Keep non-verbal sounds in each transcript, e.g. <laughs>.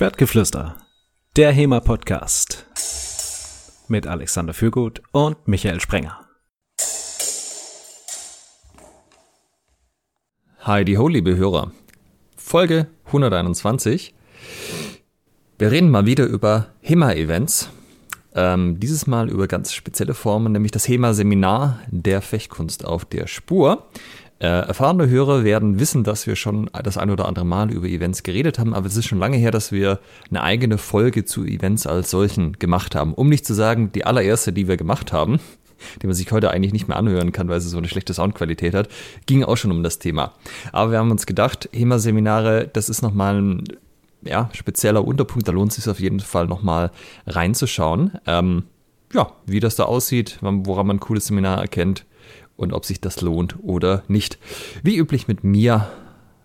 Schwertgeflüster, der HEMA-Podcast mit Alexander Fürgut und Michael Sprenger. Hi, die ho, liebe Hörer. Folge 121. Wir reden mal wieder über HEMA-Events. Ähm, dieses Mal über ganz spezielle Formen, nämlich das HEMA-Seminar der Fechtkunst auf der Spur. Äh, erfahrene Hörer werden wissen, dass wir schon das ein oder andere Mal über Events geredet haben, aber es ist schon lange her, dass wir eine eigene Folge zu Events als solchen gemacht haben. Um nicht zu sagen, die allererste, die wir gemacht haben, die man sich heute eigentlich nicht mehr anhören kann, weil sie so eine schlechte Soundqualität hat, ging auch schon um das Thema. Aber wir haben uns gedacht, HEMA-Seminare, das ist nochmal ein ja, spezieller Unterpunkt, da lohnt es sich auf jeden Fall nochmal reinzuschauen. Ähm, ja, wie das da aussieht, woran man ein cooles Seminar erkennt, und ob sich das lohnt oder nicht. Wie üblich mit mir,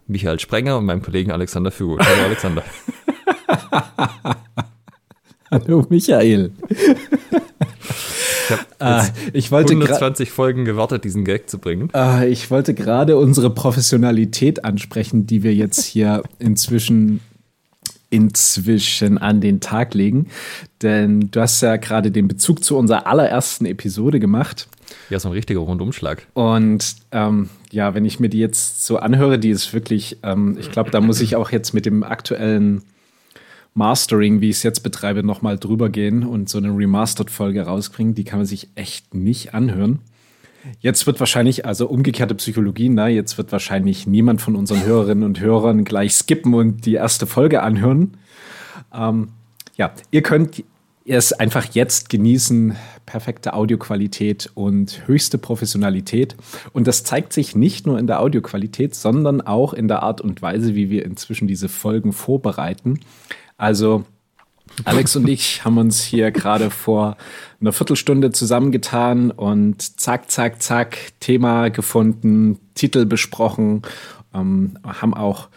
Michael Sprenger und meinem Kollegen Alexander Fügo. Hallo Alexander. <laughs> Hallo Michael. Ich habe ah, ich wollte 120 Folgen gewartet, diesen Gag zu bringen. Ah, ich wollte gerade unsere Professionalität ansprechen, die wir jetzt hier inzwischen inzwischen an den Tag legen. Denn du hast ja gerade den Bezug zu unserer allerersten Episode gemacht. Ja, so ein richtiger Rundumschlag. Und ähm, ja, wenn ich mir die jetzt so anhöre, die ist wirklich, ähm, ich glaube, da muss ich auch jetzt mit dem aktuellen Mastering, wie ich es jetzt betreibe, nochmal drüber gehen und so eine Remastered-Folge rausbringen. Die kann man sich echt nicht anhören. Jetzt wird wahrscheinlich, also umgekehrte Psychologie, ne, jetzt wird wahrscheinlich niemand von unseren Hörerinnen und Hörern gleich skippen und die erste Folge anhören. Ähm, ja, ihr könnt es einfach jetzt genießen. Perfekte Audioqualität und höchste Professionalität. Und das zeigt sich nicht nur in der Audioqualität, sondern auch in der Art und Weise, wie wir inzwischen diese Folgen vorbereiten. Also Alex und ich haben uns hier gerade vor einer Viertelstunde zusammengetan und zack, zack, zack, Thema gefunden, Titel besprochen, ähm, haben auch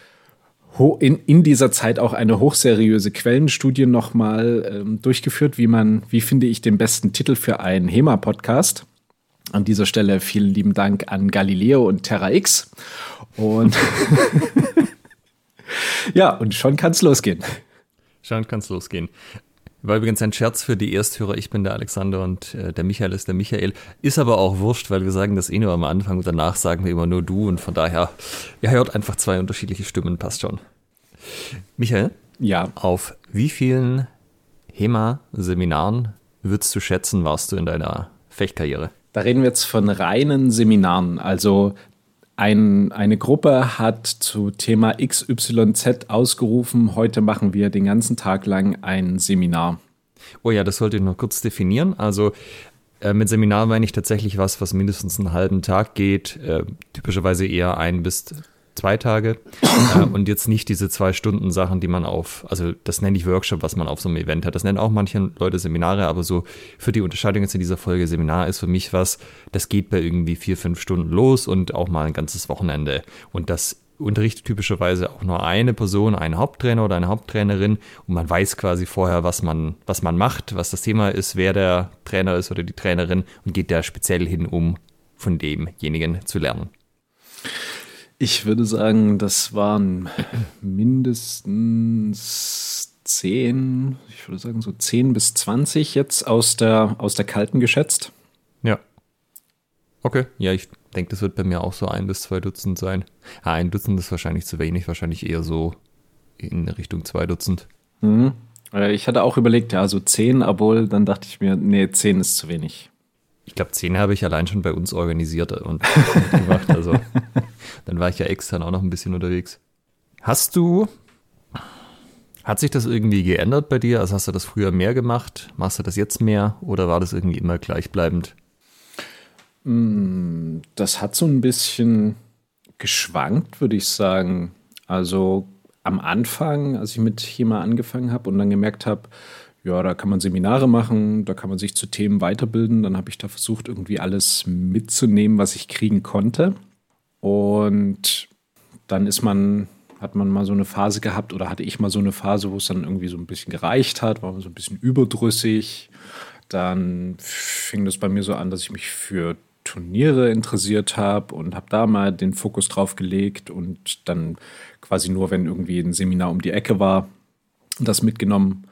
in, in dieser Zeit auch eine hochseriöse Quellenstudie nochmal ähm, durchgeführt, wie man, wie finde ich den besten Titel für einen HEMA-Podcast. An dieser Stelle vielen lieben Dank an Galileo und Terra X. Und <laughs> ja, und schon kann es losgehen. Schon kann es losgehen. War übrigens ein Scherz für die Ersthörer. Ich bin der Alexander und äh, der Michael ist der Michael. Ist aber auch wurscht, weil wir sagen das eh nur am Anfang und danach sagen wir immer nur du und von daher, ihr hört einfach zwei unterschiedliche Stimmen, passt schon. Michael? Ja. Auf wie vielen HEMA-Seminaren würdest du schätzen, warst du in deiner Fechtkarriere? Da reden wir jetzt von reinen Seminaren, also ein, eine Gruppe hat zu Thema XYZ ausgerufen, heute machen wir den ganzen Tag lang ein Seminar. Oh ja, das sollte ich noch kurz definieren. Also äh, mit Seminar meine ich tatsächlich was, was mindestens einen halben Tag geht, äh, typischerweise eher ein bis zwei Tage äh, <coughs> und jetzt nicht diese zwei Stunden Sachen, die man auf, also das nenne ich Workshop, was man auf so einem Event hat. Das nennen auch manche Leute Seminare, aber so für die Unterscheidung jetzt in dieser Folge Seminar ist für mich was, das geht bei irgendwie vier, fünf Stunden los und auch mal ein ganzes Wochenende. Und das unterrichtet typischerweise auch nur eine Person, einen Haupttrainer oder eine Haupttrainerin und man weiß quasi vorher, was man, was man macht, was das Thema ist, wer der Trainer ist oder die Trainerin und geht da speziell hin, um von demjenigen zu lernen. Ich würde sagen, das waren mindestens zehn, ich würde sagen so zehn bis zwanzig jetzt aus der, aus der Kalten geschätzt. Ja. Okay, ja, ich denke, das wird bei mir auch so ein bis zwei Dutzend sein. Ah, ein Dutzend ist wahrscheinlich zu wenig, wahrscheinlich eher so in Richtung zwei Dutzend. Mhm. Ich hatte auch überlegt, ja, so zehn, obwohl dann dachte ich mir, nee, zehn ist zu wenig. Ich glaube, zehn habe ich allein schon bei uns organisiert und <laughs> gemacht. Also dann war ich ja extern auch noch ein bisschen unterwegs. Hast du, hat sich das irgendwie geändert bei dir? Also hast du das früher mehr gemacht? Machst du das jetzt mehr? Oder war das irgendwie immer gleichbleibend? Mm, das hat so ein bisschen geschwankt, würde ich sagen. Also am Anfang, als ich mit HEMA angefangen habe und dann gemerkt habe, ja, da kann man Seminare machen, da kann man sich zu Themen weiterbilden. Dann habe ich da versucht, irgendwie alles mitzunehmen, was ich kriegen konnte. Und dann ist man, hat man mal so eine Phase gehabt oder hatte ich mal so eine Phase, wo es dann irgendwie so ein bisschen gereicht hat, war man so ein bisschen überdrüssig. Dann fing das bei mir so an, dass ich mich für Turniere interessiert habe und habe da mal den Fokus drauf gelegt und dann quasi nur, wenn irgendwie ein Seminar um die Ecke war, das mitgenommen.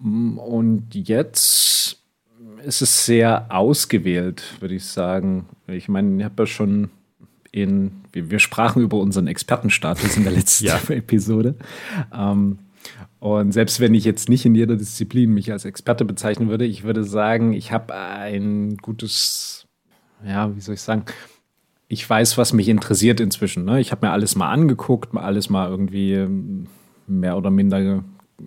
Und jetzt ist es sehr ausgewählt, würde ich sagen. Ich meine, ich habe ja schon in, wir, wir, sprachen über unseren Expertenstatus in der <laughs> letzten ja. Episode. Ähm, und selbst wenn ich jetzt nicht in jeder Disziplin mich als Experte bezeichnen würde, ich würde sagen, ich habe ein gutes, ja, wie soll ich sagen, ich weiß, was mich interessiert inzwischen. Ne? Ich habe mir alles mal angeguckt, alles mal irgendwie mehr oder minder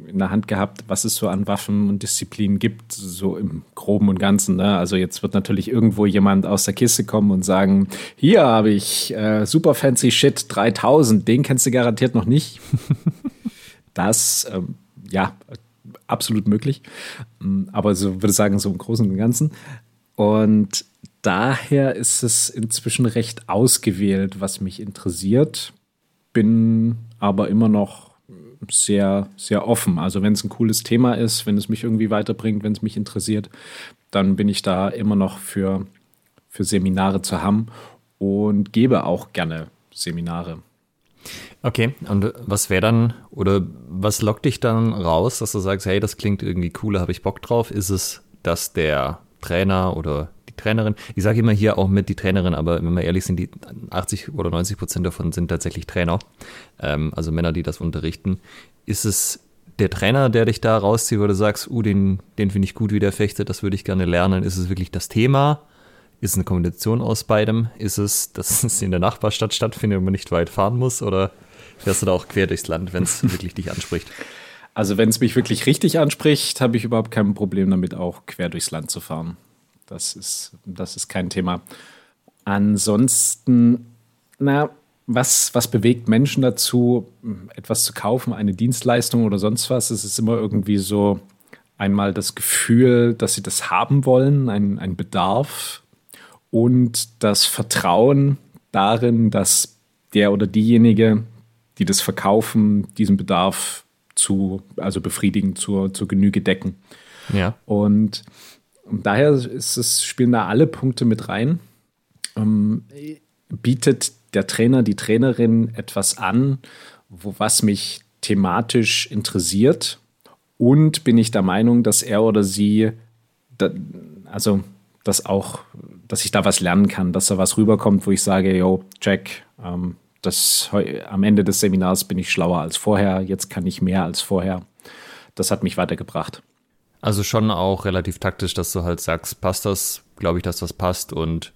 in der Hand gehabt, was es so an Waffen und Disziplinen gibt, so im Groben und Ganzen. Ne? Also jetzt wird natürlich irgendwo jemand aus der Kiste kommen und sagen, hier habe ich äh, super fancy Shit 3000, den kennst du garantiert noch nicht. <laughs> das, ähm, ja, absolut möglich. Mm, aber so würde ich sagen, so im Großen und Ganzen. Und daher ist es inzwischen recht ausgewählt, was mich interessiert. Bin aber immer noch sehr, sehr offen. Also wenn es ein cooles Thema ist, wenn es mich irgendwie weiterbringt, wenn es mich interessiert, dann bin ich da immer noch für, für Seminare zu haben und gebe auch gerne Seminare. Okay, und was wäre dann, oder was lockt dich dann raus, dass du sagst, hey, das klingt irgendwie cool, habe ich Bock drauf? Ist es, dass der Trainer oder Trainerin, ich sage immer hier auch mit die Trainerin, aber wenn wir ehrlich sind, die 80 oder 90 Prozent davon sind tatsächlich Trainer, ähm, also Männer, die das unterrichten. Ist es der Trainer, der dich da rauszieht, wo du sagst, uh, den, den finde ich gut, wie der fechtet, das würde ich gerne lernen? Ist es wirklich das Thema? Ist es eine Kombination aus beidem? Ist es, dass <laughs> es in der Nachbarstadt stattfindet und man nicht weit fahren muss? Oder fährst du da auch quer durchs Land, wenn es <laughs> wirklich dich anspricht? Also wenn es mich wirklich richtig anspricht, habe ich überhaupt kein Problem damit, auch quer durchs Land zu fahren. Das ist, das ist kein Thema. Ansonsten, na, was, was bewegt Menschen dazu, etwas zu kaufen, eine Dienstleistung oder sonst was? Es ist immer irgendwie so einmal das Gefühl, dass sie das haben wollen, ein, ein Bedarf und das Vertrauen darin, dass der oder diejenige, die das verkaufen, diesen Bedarf zu, also befriedigen, zur, zur Genüge decken. Ja. Und und daher ist es, spielen da alle Punkte mit rein. Ähm, bietet der Trainer, die Trainerin etwas an, wo, was mich thematisch interessiert. Und bin ich der Meinung, dass er oder sie, da, also dass auch, dass ich da was lernen kann, dass da was rüberkommt, wo ich sage, yo, Jack, ähm, das, am Ende des Seminars bin ich schlauer als vorher, jetzt kann ich mehr als vorher. Das hat mich weitergebracht. Also schon auch relativ taktisch, dass du halt sagst, passt das, glaube ich, dass das passt und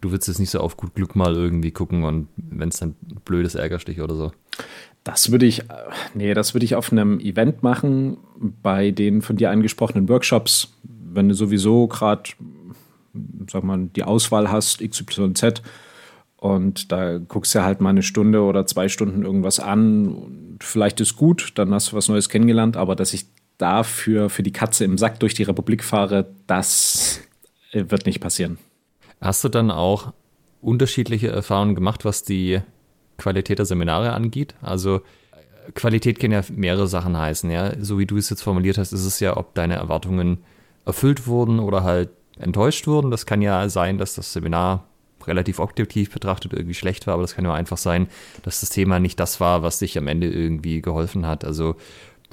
du willst jetzt nicht so auf gut Glück mal irgendwie gucken und wenn es dann blöd ist, ärgerst dich oder so. Das würde ich, nee, das würde ich auf einem Event machen, bei den von dir angesprochenen Workshops, wenn du sowieso gerade, sag mal, die Auswahl hast, XYZ, und da guckst du halt mal eine Stunde oder zwei Stunden irgendwas an. Und vielleicht ist gut, dann hast du was Neues kennengelernt, aber dass ich dafür für die Katze im Sack durch die Republik fahre, das wird nicht passieren. Hast du dann auch unterschiedliche Erfahrungen gemacht, was die Qualität der Seminare angeht? Also Qualität kann ja mehrere Sachen heißen, ja. So wie du es jetzt formuliert hast, ist es ja, ob deine Erwartungen erfüllt wurden oder halt enttäuscht wurden. Das kann ja sein, dass das Seminar relativ objektiv betrachtet irgendwie schlecht war, aber das kann ja einfach sein, dass das Thema nicht das war, was dich am Ende irgendwie geholfen hat. Also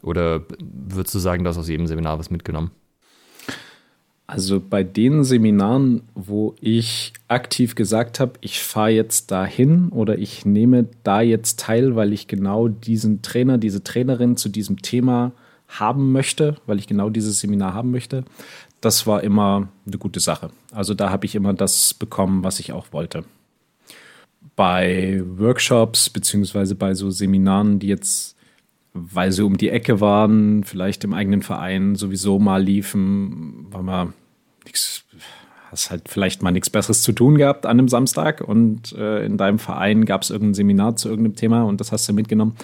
oder würdest du sagen, dass aus jedem Seminar was mitgenommen? Also bei den Seminaren, wo ich aktiv gesagt habe, ich fahre jetzt dahin oder ich nehme da jetzt teil, weil ich genau diesen Trainer, diese Trainerin zu diesem Thema haben möchte, weil ich genau dieses Seminar haben möchte, das war immer eine gute Sache. Also da habe ich immer das bekommen, was ich auch wollte. Bei Workshops beziehungsweise bei so Seminaren, die jetzt weil sie um die Ecke waren, vielleicht im eigenen Verein sowieso mal liefen, weil man nichts, hast halt vielleicht mal nichts Besseres zu tun gehabt an einem Samstag und äh, in deinem Verein gab es irgendein Seminar zu irgendeinem Thema und das hast du mitgenommen.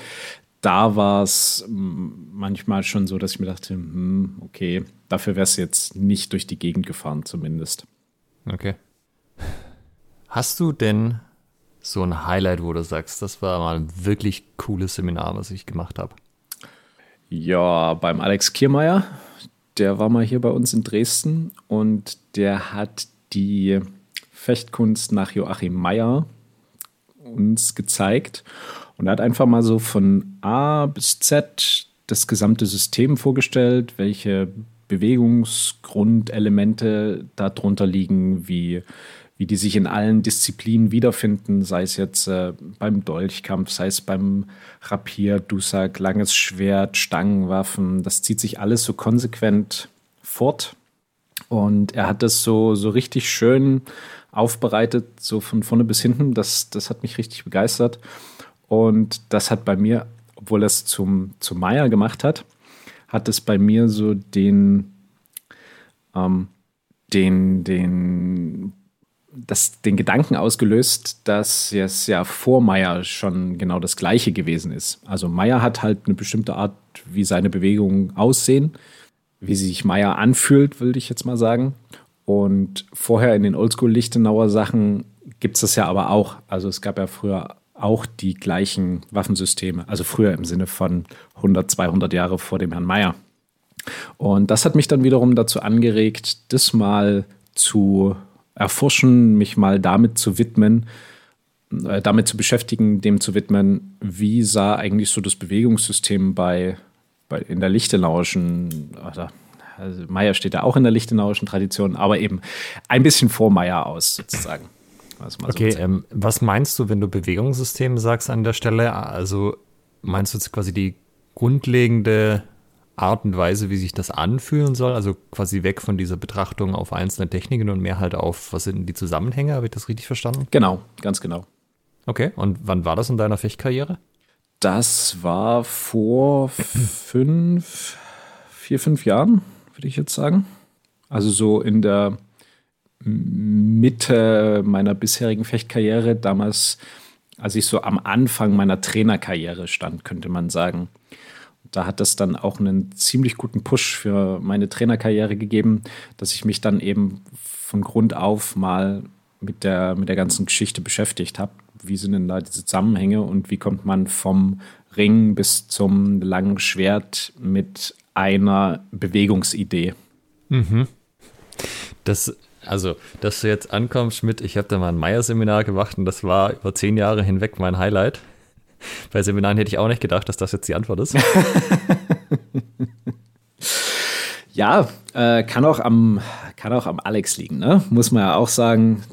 Da war es manchmal schon so, dass ich mir dachte, hm, okay, dafür wärst du jetzt nicht durch die Gegend gefahren zumindest. Okay. Hast du denn so ein Highlight, wo du sagst, das war mal ein wirklich cooles Seminar, was ich gemacht habe? Ja, beim Alex Kiermeier, der war mal hier bei uns in Dresden und der hat die Fechtkunst nach Joachim Meyer uns gezeigt. Und er hat einfach mal so von A bis Z das gesamte System vorgestellt, welche Bewegungsgrundelemente darunter liegen, wie, wie die sich in allen Disziplinen wiederfinden, sei es jetzt äh, beim Dolchkampf, sei es beim Rapier, Dusak, langes Schwert, Stangenwaffen. Das zieht sich alles so konsequent fort. Und er hat das so, so richtig schön aufbereitet, so von vorne bis hinten. Das, das hat mich richtig begeistert. Und das hat bei mir, obwohl er es zum, zum Meier gemacht hat, hat es bei mir so den, ähm, den, den, das, den Gedanken ausgelöst, dass es ja vor Meyer schon genau das Gleiche gewesen ist. Also Meyer hat halt eine bestimmte Art, wie seine Bewegungen aussehen, wie sich Meyer anfühlt, würde ich jetzt mal sagen. Und vorher in den Oldschool-Lichtenauer Sachen gibt es das ja aber auch. Also es gab ja früher auch die gleichen Waffensysteme. Also früher im Sinne von 100, 200 Jahre vor dem Herrn Meyer. Und das hat mich dann wiederum dazu angeregt, das mal zu erforschen, mich mal damit zu widmen, äh, damit zu beschäftigen, dem zu widmen, wie sah eigentlich so das Bewegungssystem bei, bei in der Lichtenauischen, oder, also Meier steht ja auch in der Lichtenauischen Tradition, aber eben ein bisschen vor Meier aus, sozusagen. okay, so ähm, was meinst du, wenn du Bewegungssystem sagst an der Stelle? Also meinst du jetzt quasi die grundlegende Art und Weise, wie sich das anfühlen soll? Also quasi weg von dieser Betrachtung auf einzelne Techniken und mehr halt auf, was sind die Zusammenhänge? Habe ich das richtig verstanden? Genau, ganz genau. Okay, und wann war das in deiner Fechtkarriere? Das war vor fünf, vier, fünf Jahren, würde ich jetzt sagen. Also so in der Mitte meiner bisherigen Fechtkarriere, damals, als ich so am Anfang meiner Trainerkarriere stand, könnte man sagen. Da hat das dann auch einen ziemlich guten Push für meine Trainerkarriere gegeben, dass ich mich dann eben von Grund auf mal mit der, mit der ganzen Geschichte beschäftigt habe. Wie sind denn da diese Zusammenhänge und wie kommt man vom Ring bis zum langen Schwert mit einer Bewegungsidee? Mhm. Das also, dass du jetzt ankommst mit, ich habe da mal ein Meier-Seminar gemacht und das war über zehn Jahre hinweg mein Highlight. <laughs> Bei Seminaren hätte ich auch nicht gedacht, dass das jetzt die Antwort ist. <laughs> ja, äh, kann, auch am, kann auch am Alex liegen, ne? Muss man ja auch sagen.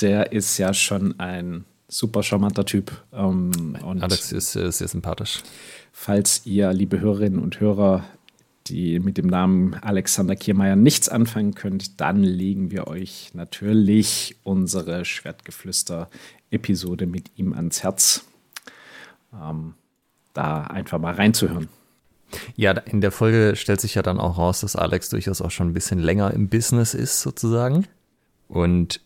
Der ist ja schon ein super charmanter Typ. Ähm, Alex ist äh, sehr sympathisch. Falls ihr, liebe Hörerinnen und Hörer, die mit dem Namen Alexander Kiermeier nichts anfangen könnt, dann legen wir euch natürlich unsere Schwertgeflüster-Episode mit ihm ans Herz. Ähm, da einfach mal reinzuhören. Ja, in der Folge stellt sich ja dann auch raus, dass Alex durchaus auch schon ein bisschen länger im Business ist, sozusagen. Und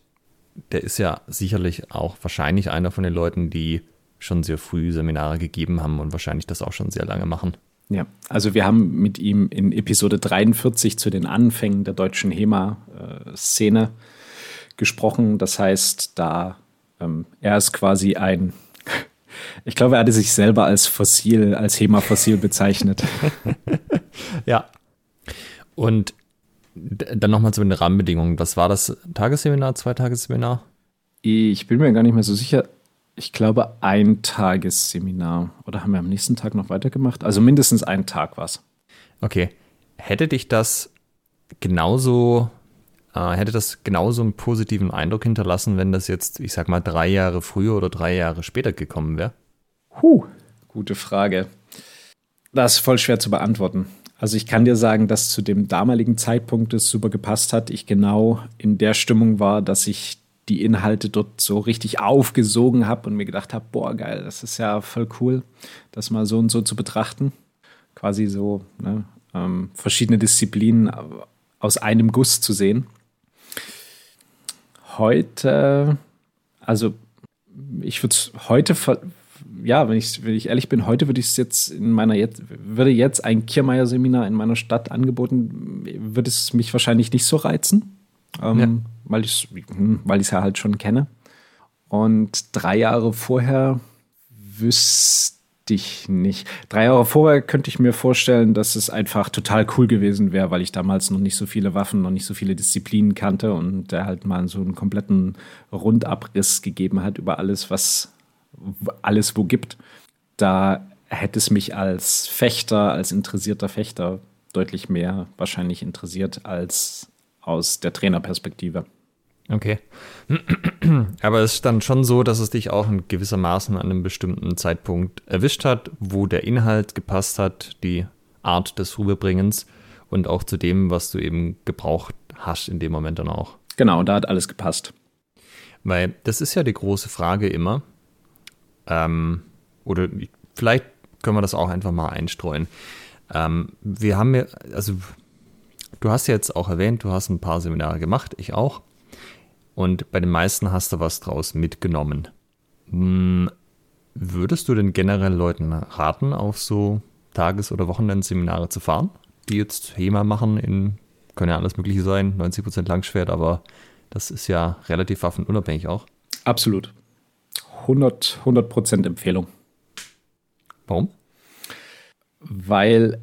der ist ja sicherlich auch wahrscheinlich einer von den Leuten, die schon sehr früh Seminare gegeben haben und wahrscheinlich das auch schon sehr lange machen. Ja, also wir haben mit ihm in Episode 43 zu den Anfängen der deutschen HEMA-Szene gesprochen. Das heißt, da ähm, er ist quasi ein, ich glaube, er hatte sich selber als Fossil, als HEMA-Fossil bezeichnet. <laughs> ja. Und dann nochmal zu den Rahmenbedingungen. Was war das? Tagesseminar, Zweitagesseminar? Ich bin mir gar nicht mehr so sicher ich glaube, ein Tagesseminar. Oder haben wir am nächsten Tag noch weitergemacht? Also mindestens einen Tag war es. Okay. Hätte dich das genauso, äh, hätte das genauso einen positiven Eindruck hinterlassen, wenn das jetzt, ich sag mal, drei Jahre früher oder drei Jahre später gekommen wäre? Huh, gute Frage. Das ist voll schwer zu beantworten. Also ich kann dir sagen, dass zu dem damaligen Zeitpunkt es super gepasst hat. Ich genau in der Stimmung war, dass ich die Inhalte dort so richtig aufgesogen habe und mir gedacht habe, boah, geil, das ist ja voll cool, das mal so und so zu betrachten. Quasi so ne, ähm, verschiedene Disziplinen aus einem Guss zu sehen. Heute, also ich würde es heute, ja, wenn ich, wenn ich ehrlich bin, heute würde ich es jetzt in meiner jetzt, würde jetzt ein Kiermeier-Seminar in meiner Stadt angeboten, würde es mich wahrscheinlich nicht so reizen ähm, ja. weil ich es hm, weil ja halt schon kenne. Und drei Jahre vorher wüsste ich nicht. Drei Jahre vorher könnte ich mir vorstellen, dass es einfach total cool gewesen wäre, weil ich damals noch nicht so viele Waffen, noch nicht so viele Disziplinen kannte und der halt mal so einen kompletten Rundabriss gegeben hat über alles, was alles wo gibt. Da hätte es mich als Fechter, als interessierter Fechter deutlich mehr wahrscheinlich interessiert als aus der Trainerperspektive. Okay. <clears throat> Aber es ist dann schon so, dass es dich auch in gewissermaßen an einem bestimmten Zeitpunkt erwischt hat, wo der Inhalt gepasst hat, die Art des Rüberbringens und auch zu dem, was du eben gebraucht hast in dem Moment dann auch. Genau, da hat alles gepasst. Weil das ist ja die große Frage immer. Ähm, oder vielleicht können wir das auch einfach mal einstreuen. Ähm, wir haben ja, also du hast ja jetzt auch erwähnt, du hast ein paar Seminare gemacht, ich auch. Und bei den meisten hast du was draus mitgenommen. Hm, würdest du denn generell Leuten raten, auf so Tages- oder Wochenendseminare zu fahren, die jetzt HEMA machen in, können ja alles Mögliche sein, 90% Langschwert, aber das ist ja relativ waffenunabhängig auch. Absolut. 100, 100% Empfehlung. Warum? Weil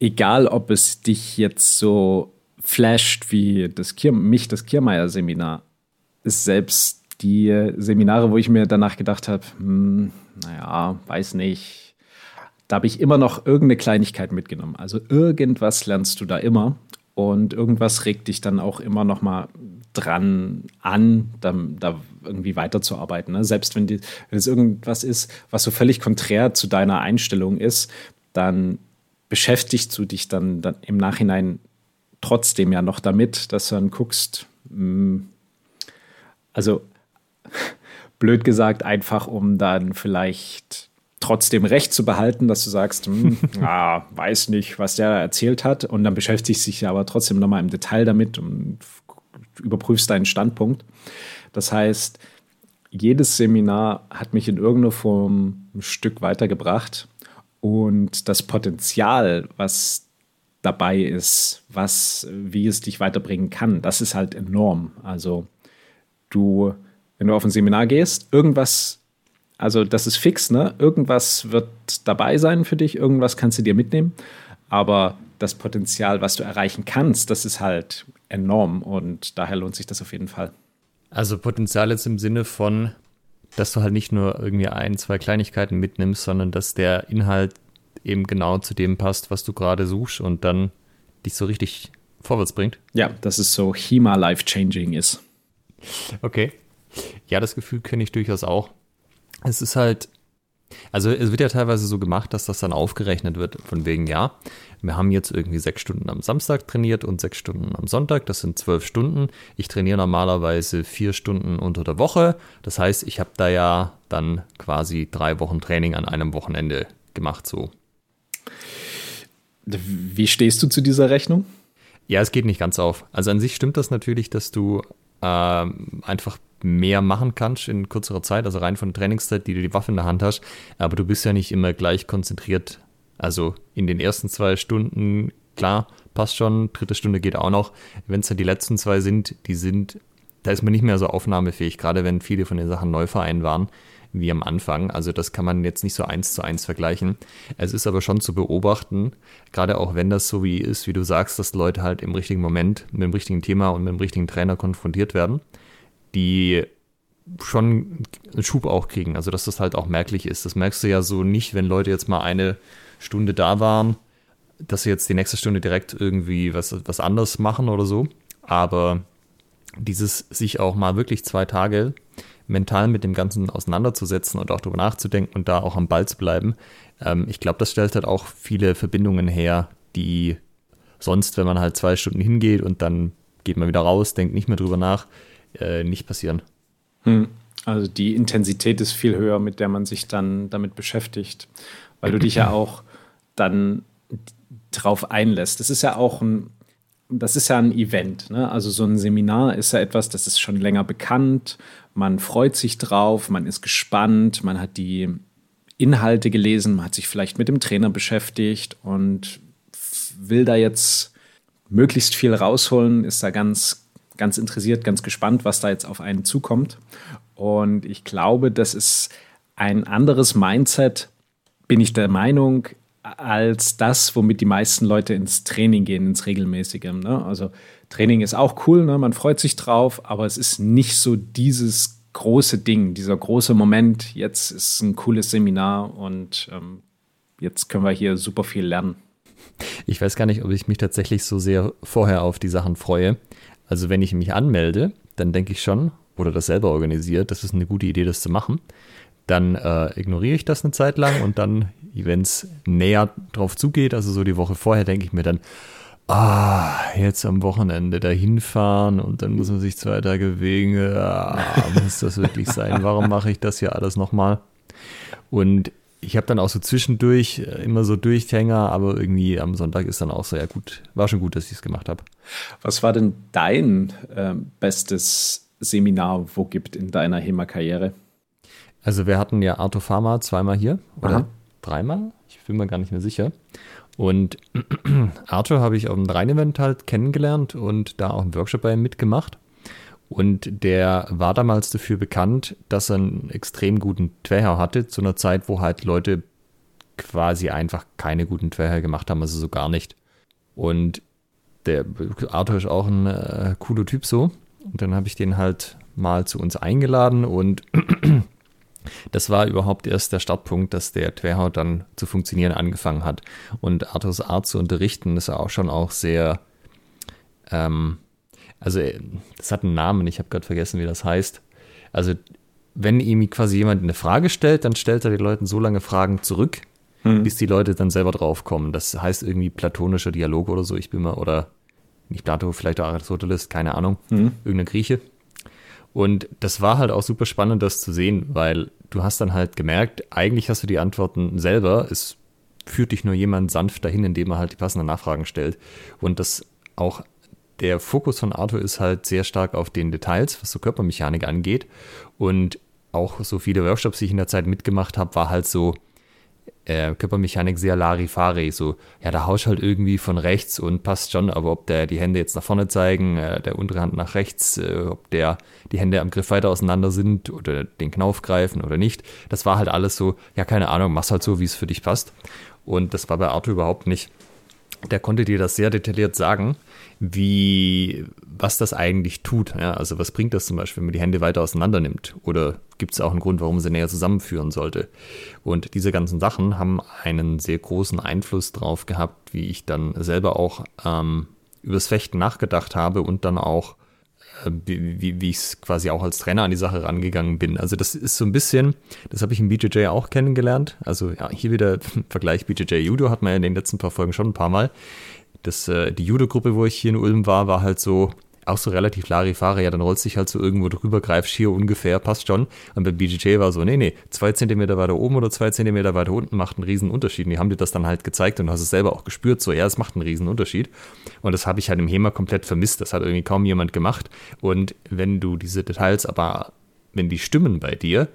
egal, ob es dich jetzt so flasht wie das Kier, mich das Kiermeier-Seminar, ist selbst die Seminare, wo ich mir danach gedacht habe, hm, naja, weiß nicht, da habe ich immer noch irgendeine Kleinigkeit mitgenommen. Also irgendwas lernst du da immer und irgendwas regt dich dann auch immer noch mal dran an, da, da irgendwie weiterzuarbeiten. Ne? Selbst wenn, die, wenn es irgendwas ist, was so völlig konträr zu deiner Einstellung ist, dann beschäftigst du dich dann, dann im Nachhinein trotzdem ja noch damit, dass du dann guckst, mh, hm, also blöd gesagt, einfach um dann vielleicht trotzdem recht zu behalten, dass du sagst, hm, <laughs> ah, weiß nicht, was der erzählt hat. Und dann beschäftigst du dich aber trotzdem nochmal im Detail damit und überprüfst deinen Standpunkt. Das heißt, jedes Seminar hat mich in irgendeiner Form ein Stück weitergebracht. Und das Potenzial, was dabei ist, was, wie es dich weiterbringen kann, das ist halt enorm. Also du, wenn du auf ein Seminar gehst, irgendwas, also das ist fix, ne? Irgendwas wird dabei sein für dich, irgendwas kannst du dir mitnehmen, aber das Potenzial, was du erreichen kannst, das ist halt enorm und daher lohnt sich das auf jeden Fall. Also Potenzial jetzt im Sinne von, dass du halt nicht nur irgendwie ein, zwei Kleinigkeiten mitnimmst, sondern dass der Inhalt eben genau zu dem passt, was du gerade suchst und dann dich so richtig vorwärts bringt. Ja, dass es so HEMA life-changing ist. Okay. Ja, das Gefühl kenne ich durchaus auch. Es ist halt, also es wird ja teilweise so gemacht, dass das dann aufgerechnet wird, von wegen, ja, wir haben jetzt irgendwie sechs Stunden am Samstag trainiert und sechs Stunden am Sonntag, das sind zwölf Stunden. Ich trainiere normalerweise vier Stunden unter der Woche. Das heißt, ich habe da ja dann quasi drei Wochen Training an einem Wochenende gemacht, so. Wie stehst du zu dieser Rechnung? Ja, es geht nicht ganz auf. Also an sich stimmt das natürlich, dass du äh, einfach mehr machen kannst in kürzerer Zeit, also rein von der Trainingszeit, die du die Waffe in der Hand hast. Aber du bist ja nicht immer gleich konzentriert. Also in den ersten zwei Stunden, klar, passt schon, dritte Stunde geht auch noch. Wenn es dann die letzten zwei sind, die sind, da ist man nicht mehr so aufnahmefähig, gerade wenn viele von den Sachen Neuverein waren wie am Anfang. Also das kann man jetzt nicht so eins zu eins vergleichen. Es ist aber schon zu beobachten, gerade auch wenn das so wie ist, wie du sagst, dass Leute halt im richtigen Moment mit dem richtigen Thema und mit dem richtigen Trainer konfrontiert werden, die schon einen Schub auch kriegen. Also dass das halt auch merklich ist. Das merkst du ja so nicht, wenn Leute jetzt mal eine Stunde da waren, dass sie jetzt die nächste Stunde direkt irgendwie was, was anderes machen oder so. Aber dieses sich auch mal wirklich zwei Tage mental mit dem Ganzen auseinanderzusetzen und auch darüber nachzudenken und da auch am Ball zu bleiben. Ähm, ich glaube, das stellt halt auch viele Verbindungen her, die sonst, wenn man halt zwei Stunden hingeht und dann geht man wieder raus, denkt nicht mehr drüber nach, äh, nicht passieren. Hm. Also die Intensität ist viel höher, mit der man sich dann damit beschäftigt, weil du dich ja auch dann drauf einlässt. Das ist ja auch ein, das ist ja ein Event. Ne? Also so ein Seminar ist ja etwas, das ist schon länger bekannt man freut sich drauf, man ist gespannt, man hat die Inhalte gelesen, man hat sich vielleicht mit dem Trainer beschäftigt und will da jetzt möglichst viel rausholen, ist da ganz, ganz interessiert, ganz gespannt, was da jetzt auf einen zukommt. Und ich glaube, das ist ein anderes Mindset, bin ich der Meinung, als das, womit die meisten Leute ins Training gehen, ins Regelmäßige. Ne? Also Training ist auch cool, ne? man freut sich drauf, aber es ist nicht so dieses große Ding, dieser große Moment. Jetzt ist ein cooles Seminar und ähm, jetzt können wir hier super viel lernen. Ich weiß gar nicht, ob ich mich tatsächlich so sehr vorher auf die Sachen freue. Also wenn ich mich anmelde, dann denke ich schon, oder das selber organisiert, das ist eine gute Idee, das zu machen. Dann äh, ignoriere ich das eine Zeit lang und dann, wenn es näher drauf zugeht, also so die Woche vorher, denke ich mir dann, ah, jetzt am Wochenende dahin fahren und dann muss man sich zwei Tage wegen, ah, muss das wirklich sein? Warum mache ich das hier alles nochmal? Und ich habe dann auch so zwischendurch äh, immer so Durchhänger, aber irgendwie am Sonntag ist dann auch so, ja gut, war schon gut, dass ich es gemacht habe. Was war denn dein äh, bestes Seminar, wo gibt in deiner HEMA-Karriere? Also wir hatten ja Arto Pharma zweimal hier oder Aha. Dreimal, ich bin mir gar nicht mehr sicher. Und <clears throat> Arthur habe ich auf dem Rhein-Event halt kennengelernt und da auch einen Workshop bei ihm mitgemacht. Und der war damals dafür bekannt, dass er einen extrem guten Twerher hatte, zu einer Zeit, wo halt Leute quasi einfach keine guten Twerher gemacht haben, also so gar nicht. Und der Arthur ist auch ein äh, cooler Typ so. Und dann habe ich den halt mal zu uns eingeladen und <clears throat> das war überhaupt erst der Startpunkt, dass der Twerhaut dann zu funktionieren angefangen hat. Und Arthurs Art zu unterrichten ist auch schon auch sehr, ähm, also äh, das hat einen Namen, ich habe gerade vergessen, wie das heißt. Also wenn ihm quasi jemand eine Frage stellt, dann stellt er den Leuten so lange Fragen zurück, hm. bis die Leute dann selber draufkommen. Das heißt irgendwie platonischer Dialog oder so, ich bin mal, oder nicht Plato, vielleicht auch Aristoteles, keine Ahnung, hm. irgendeine Grieche. Und das war halt auch super spannend, das zu sehen, weil du hast dann halt gemerkt, eigentlich hast du die Antworten selber. Es führt dich nur jemand sanft dahin, indem er halt die passenden Nachfragen stellt. Und das auch der Fokus von Arthur ist halt sehr stark auf den Details, was so Körpermechanik angeht. Und auch so viele Workshops, die ich in der Zeit mitgemacht habe, war halt so, äh, Körpermechanik sehr Larifari. So, ja, da haust halt irgendwie von rechts und passt schon, aber ob der die Hände jetzt nach vorne zeigen, äh, der untere Hand nach rechts, äh, ob der die Hände am Griff weiter auseinander sind oder den Knauf greifen oder nicht, das war halt alles so, ja, keine Ahnung, mach's halt so, wie es für dich passt. Und das war bei Arthur überhaupt nicht. Der konnte dir das sehr detailliert sagen wie, was das eigentlich tut. Ja, also was bringt das zum Beispiel, wenn man die Hände weiter auseinander nimmt? Oder gibt es auch einen Grund, warum man sie näher zusammenführen sollte? Und diese ganzen Sachen haben einen sehr großen Einfluss drauf gehabt, wie ich dann selber auch ähm, übers Fechten nachgedacht habe und dann auch äh, wie, wie ich es quasi auch als Trainer an die Sache rangegangen bin. Also das ist so ein bisschen, das habe ich im BJJ auch kennengelernt. Also ja, hier wieder <laughs> Vergleich BJJ Judo hat man ja in den letzten paar Folgen schon ein paar Mal das, äh, die Judo-Gruppe, wo ich hier in Ulm war, war halt so, auch so relativ Larifare, ja, dann rollst du dich halt so irgendwo drüber, greifst hier ungefähr, passt schon. Und beim BJJ war so, nee, nee, zwei Zentimeter weiter oben oder zwei Zentimeter weiter unten macht einen riesen Unterschied. Und die haben dir das dann halt gezeigt und hast es selber auch gespürt, so, ja, es macht einen riesen Unterschied. Und das habe ich halt im HEMA komplett vermisst. Das hat irgendwie kaum jemand gemacht. Und wenn du diese Details aber, wenn die stimmen bei dir,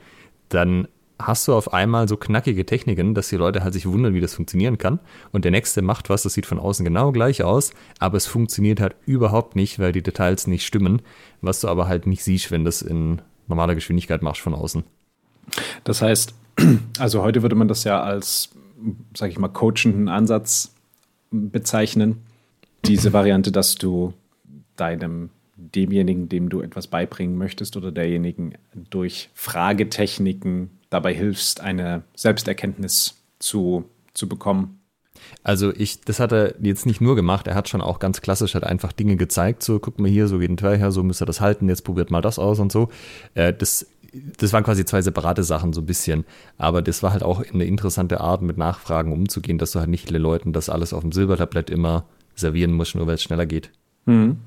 dann hast du auf einmal so knackige Techniken, dass die Leute halt sich wundern, wie das funktionieren kann. Und der nächste macht was, das sieht von außen genau gleich aus, aber es funktioniert halt überhaupt nicht, weil die Details nicht stimmen, was du aber halt nicht siehst, wenn das in normaler Geschwindigkeit machst von außen. Das heißt, <clears throat> also heute würde man das ja als, sag ich mal, coachenden Ansatz bezeichnen. Diese Variante, dass du deinem demjenigen, dem du etwas beibringen möchtest oder derjenigen durch Fragetechniken dabei hilfst, eine Selbsterkenntnis zu, zu bekommen. Also ich, das hat er jetzt nicht nur gemacht, er hat schon auch ganz klassisch hat einfach Dinge gezeigt, so guck mal hier, so geht ein Teil her, so müsst ihr das halten, jetzt probiert mal das aus und so. Äh, das, das waren quasi zwei separate Sachen so ein bisschen, aber das war halt auch eine interessante Art, mit Nachfragen umzugehen, dass du halt nicht den Leuten das alles auf dem Silbertablett immer servieren musst, nur weil es schneller geht. Mhm.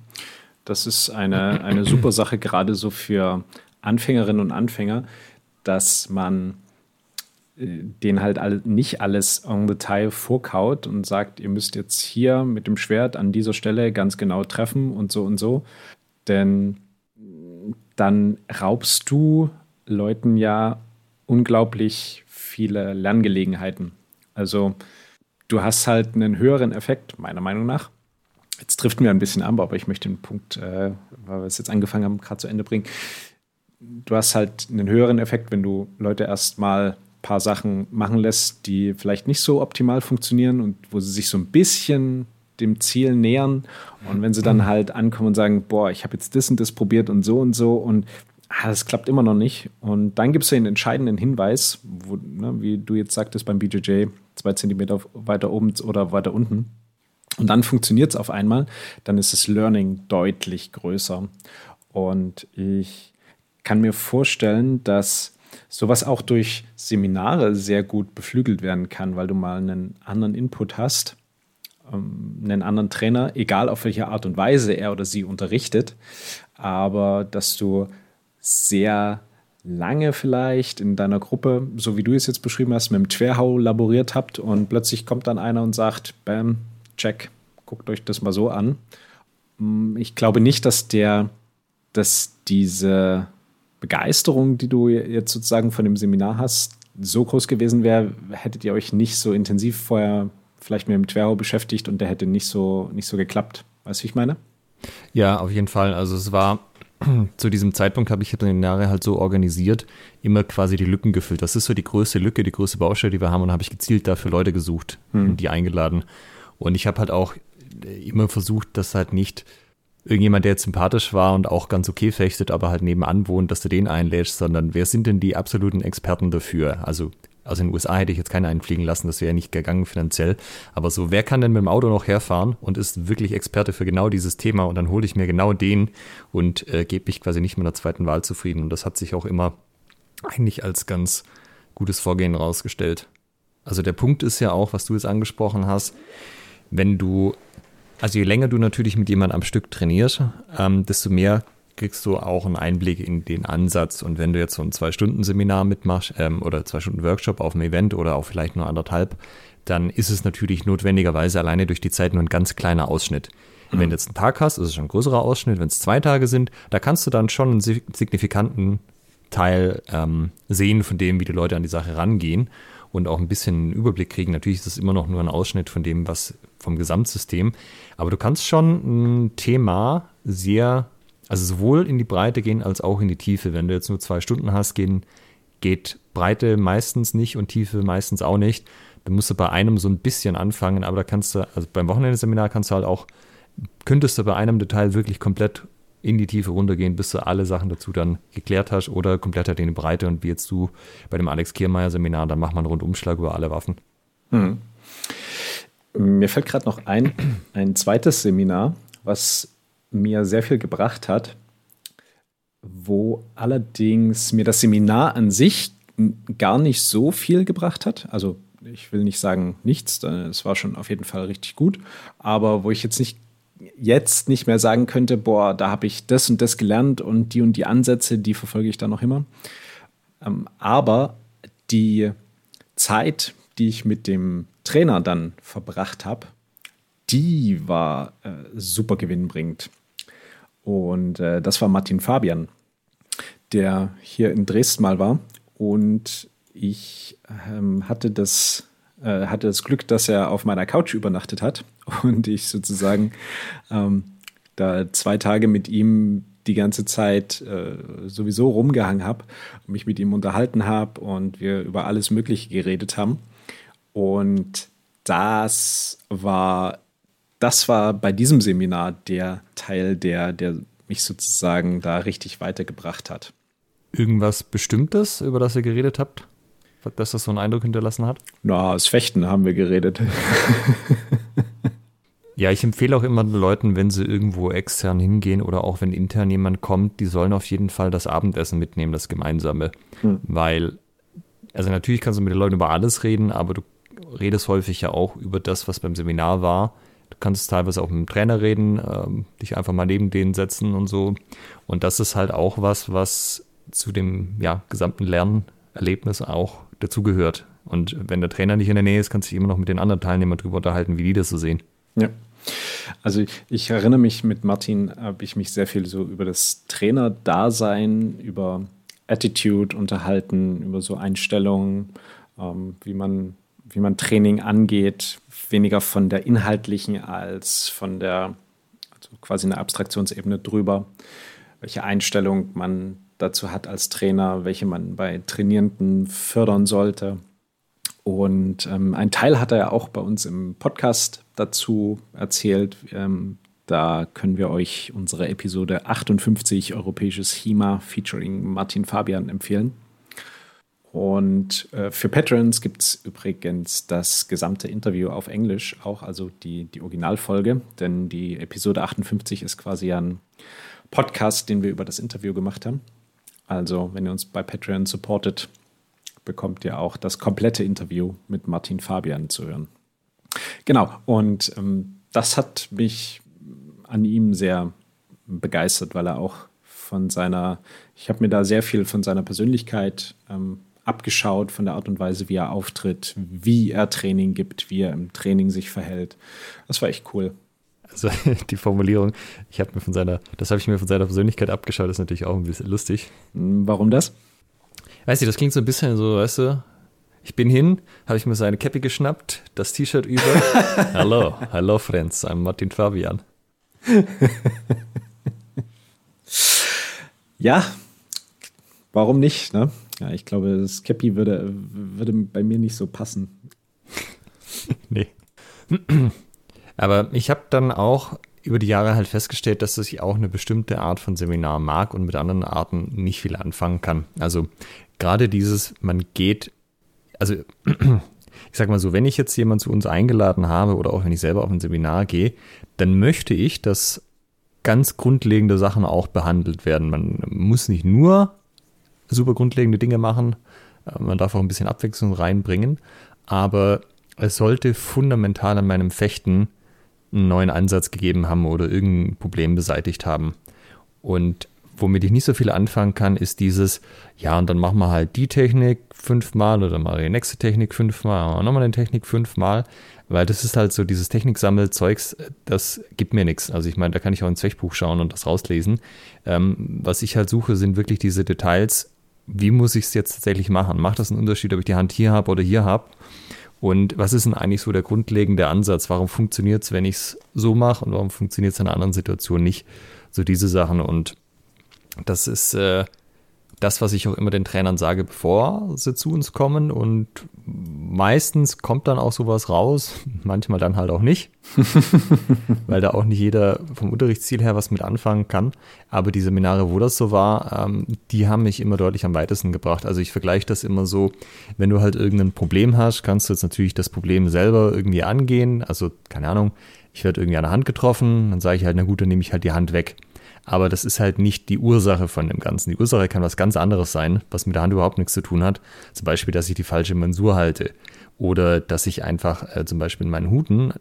Das ist eine, eine super Sache, gerade so für Anfängerinnen und Anfänger, dass man äh, den halt nicht alles en Detail vorkaut und sagt, ihr müsst jetzt hier mit dem Schwert an dieser Stelle ganz genau treffen und so und so. Denn dann raubst du Leuten ja unglaublich viele Lerngelegenheiten. Also du hast halt einen höheren Effekt, meiner Meinung nach. Jetzt trifft mir ein bisschen an, aber ich möchte den Punkt, äh, weil wir es jetzt angefangen haben, gerade zu Ende bringen du hast halt einen höheren Effekt, wenn du Leute erstmal ein paar Sachen machen lässt, die vielleicht nicht so optimal funktionieren und wo sie sich so ein bisschen dem Ziel nähern. Und wenn sie dann halt ankommen und sagen, boah, ich habe jetzt das und das probiert und so und so und ah, das klappt immer noch nicht. Und dann gibt es den entscheidenden Hinweis, wo, ne, wie du jetzt sagtest beim BJJ, zwei Zentimeter weiter oben oder weiter unten. Und dann funktioniert es auf einmal, dann ist das Learning deutlich größer. Und ich kann mir vorstellen, dass sowas auch durch Seminare sehr gut beflügelt werden kann, weil du mal einen anderen Input hast, ähm, einen anderen Trainer, egal auf welche Art und Weise er oder sie unterrichtet, aber dass du sehr lange vielleicht in deiner Gruppe, so wie du es jetzt beschrieben hast, mit dem Querhau laboriert habt und plötzlich kommt dann einer und sagt, bam, check, guckt euch das mal so an. Mm, ich glaube nicht, dass der, dass diese Begeisterung, die du jetzt sozusagen von dem Seminar hast, so groß gewesen wäre, hättet ihr euch nicht so intensiv vorher vielleicht mit dem Querhau beschäftigt und der hätte nicht so, nicht so geklappt. Weißt du, wie ich meine? Ja, auf jeden Fall. Also es war <clears throat> zu diesem Zeitpunkt habe ich die Seminare halt so organisiert, immer quasi die Lücken gefüllt. Das ist so die größte Lücke, die größte Baustelle, die wir haben und habe ich gezielt dafür Leute gesucht hm. und die eingeladen. Und ich habe halt auch immer versucht, dass halt nicht irgendjemand, der jetzt sympathisch war und auch ganz okay fechtet, aber halt nebenan wohnt, dass du den einlädst, sondern wer sind denn die absoluten Experten dafür? Also also in den USA hätte ich jetzt keinen einfliegen lassen, das wäre ja nicht gegangen finanziell. Aber so, wer kann denn mit dem Auto noch herfahren und ist wirklich Experte für genau dieses Thema und dann hole ich mir genau den und äh, gebe mich quasi nicht mit der zweiten Wahl zufrieden. Und das hat sich auch immer eigentlich als ganz gutes Vorgehen rausgestellt. Also der Punkt ist ja auch, was du jetzt angesprochen hast, wenn du, also je länger du natürlich mit jemandem am Stück trainierst, ähm, desto mehr kriegst du auch einen Einblick in den Ansatz. Und wenn du jetzt so ein Zwei-Stunden-Seminar mitmachst ähm, oder Zwei-Stunden-Workshop auf einem Event oder auch vielleicht nur anderthalb, dann ist es natürlich notwendigerweise alleine durch die Zeit nur ein ganz kleiner Ausschnitt. Mhm. Wenn du jetzt einen Tag hast, ist es schon ein größerer Ausschnitt. Wenn es zwei Tage sind, da kannst du dann schon einen signifikanten Teil ähm, sehen von dem, wie die Leute an die Sache rangehen und auch ein bisschen einen Überblick kriegen. Natürlich ist es immer noch nur ein Ausschnitt von dem, was vom Gesamtsystem. Aber du kannst schon ein Thema sehr also sowohl in die Breite gehen als auch in die Tiefe. Wenn du jetzt nur zwei Stunden hast, gehen, geht Breite meistens nicht und Tiefe meistens auch nicht. Dann musst du bei einem so ein bisschen anfangen, aber da kannst du, also beim Wochenendeseminar kannst du halt auch, könntest du bei einem Detail wirklich komplett in die Tiefe runtergehen, bis du alle Sachen dazu dann geklärt hast oder komplett halt in die Breite und wie jetzt du bei dem Alex Kiermeier Seminar, dann macht man einen Rundumschlag über alle Waffen. Hm. Mir fällt gerade noch ein, ein zweites Seminar, was mir sehr viel gebracht hat, wo allerdings mir das Seminar an sich gar nicht so viel gebracht hat. Also ich will nicht sagen nichts, es war schon auf jeden Fall richtig gut, aber wo ich jetzt nicht jetzt nicht mehr sagen könnte, boah, da habe ich das und das gelernt und die und die Ansätze, die verfolge ich dann noch immer. Ähm, aber die Zeit, die ich mit dem Trainer dann verbracht habe, die war äh, super gewinnbringend. Und äh, das war Martin Fabian, der hier in Dresden mal war. Und ich ähm, hatte, das, äh, hatte das Glück, dass er auf meiner Couch übernachtet hat <laughs> und ich sozusagen ähm, da zwei Tage mit ihm die ganze Zeit äh, sowieso rumgehangen habe mich mit ihm unterhalten habe und wir über alles Mögliche geredet haben. Und das war das war bei diesem Seminar der Teil, der, der mich sozusagen da richtig weitergebracht hat. Irgendwas Bestimmtes, über das ihr geredet habt? Dass das so einen Eindruck hinterlassen hat? Na, das Fechten haben wir geredet. <laughs> ja, ich empfehle auch immer den Leuten, wenn sie irgendwo extern hingehen oder auch wenn intern jemand kommt, die sollen auf jeden Fall das Abendessen mitnehmen, das gemeinsame. Hm. Weil, also natürlich kannst du mit den Leuten über alles reden, aber du redest häufig ja auch über das, was beim Seminar war Du kannst teilweise auch mit dem Trainer reden, ähm, dich einfach mal neben denen setzen und so. Und das ist halt auch was, was zu dem ja, gesamten Lernerlebnis auch dazugehört. Und wenn der Trainer nicht in der Nähe ist, kannst du dich immer noch mit den anderen Teilnehmern darüber unterhalten, wie die das so sehen. Ja. Also ich, erinnere mich, mit Martin habe ich mich sehr viel so über das Trainerdasein, über Attitude unterhalten, über so Einstellungen, ähm, wie, man, wie man Training angeht, weniger von der inhaltlichen als von der, also quasi eine Abstraktionsebene drüber, welche Einstellung man dazu hat als Trainer, welche man bei Trainierenden fördern sollte. Und ähm, ein Teil hat er ja auch bei uns im Podcast dazu erzählt, ähm, Da können wir euch unsere Episode 58 Europäisches HIMA featuring Martin Fabian empfehlen. Und äh, für Patrons gibt es übrigens das gesamte Interview auf Englisch, auch also die, die Originalfolge, denn die Episode 58 ist quasi ein Podcast, den wir über das Interview gemacht haben. Also, wenn ihr uns bei Patreon supportet, bekommt ihr auch das komplette Interview mit Martin Fabian zu hören. Genau, und ähm, das hat mich an ihm sehr begeistert, weil er auch von seiner, ich habe mir da sehr viel von seiner Persönlichkeit ähm, abgeschaut von der Art und Weise, wie er auftritt, wie er Training gibt, wie er im Training sich verhält. Das war echt cool. Also <laughs> die Formulierung, ich habe mir von seiner, das habe ich mir von seiner Persönlichkeit abgeschaut, ist natürlich auch ein bisschen lustig. Hm, warum das? Weißt du, das klingt so ein bisschen so, weißt du, ich bin hin, habe ich mir seine Cappy geschnappt, das T-Shirt über. <laughs> Hallo, hello friends, I'm Martin Fabian. <laughs> ja, warum nicht, ne? Ja, ich glaube, das Cappy würde, würde bei mir nicht so passen. <laughs> nee. <clears throat> Aber ich habe dann auch über die Jahre halt festgestellt, dass ich auch eine bestimmte Art von Seminar mag und mit anderen Arten nicht viel anfangen kann. Also gerade dieses, man geht, also <clears throat> ich sag mal so, wenn ich jetzt jemanden zu uns eingeladen habe oder auch wenn ich selber auf ein Seminar gehe, dann möchte ich, dass ganz grundlegende Sachen auch behandelt werden. Man muss nicht nur super grundlegende Dinge machen. Äh, man darf auch ein bisschen Abwechslung reinbringen. Aber es sollte fundamental an meinem Fechten einen neuen Ansatz gegeben haben oder irgendein Problem beseitigt haben. Und womit ich nicht so viel anfangen kann, ist dieses, ja, und dann machen wir halt die Technik fünfmal oder mal die nächste Technik fünfmal, und nochmal eine Technik fünfmal, weil das ist halt so dieses Techniksammelzeugs, das gibt mir nichts. Also ich meine, da kann ich auch ins Zweckbuch schauen und das rauslesen. Ähm, was ich halt suche, sind wirklich diese Details, wie muss ich es jetzt tatsächlich machen? Macht das einen Unterschied, ob ich die Hand hier habe oder hier habe? Und was ist denn eigentlich so der grundlegende Ansatz? Warum funktioniert es, wenn ich es so mache und warum funktioniert es in einer anderen Situation nicht? So diese Sachen. Und das ist äh, das, was ich auch immer den Trainern sage, bevor sie zu uns kommen. Und meistens kommt dann auch sowas raus, manchmal dann halt auch nicht, <laughs> weil da auch nicht jeder vom Unterrichtsziel her was mit anfangen kann. Aber die Seminare, wo das so war, ähm, die haben mich immer deutlich am weitesten gebracht. Also ich vergleiche das immer so, wenn du halt irgendein Problem hast, kannst du jetzt natürlich das Problem selber irgendwie angehen. Also keine Ahnung, ich werde irgendwie an der Hand getroffen, dann sage ich halt, na gut, dann nehme ich halt die Hand weg. Aber das ist halt nicht die Ursache von dem Ganzen. Die Ursache kann was ganz anderes sein, was mit der Hand überhaupt nichts zu tun hat. Zum Beispiel, dass ich die falsche Mensur halte. Oder dass ich einfach äh, zum Beispiel in meinen Huten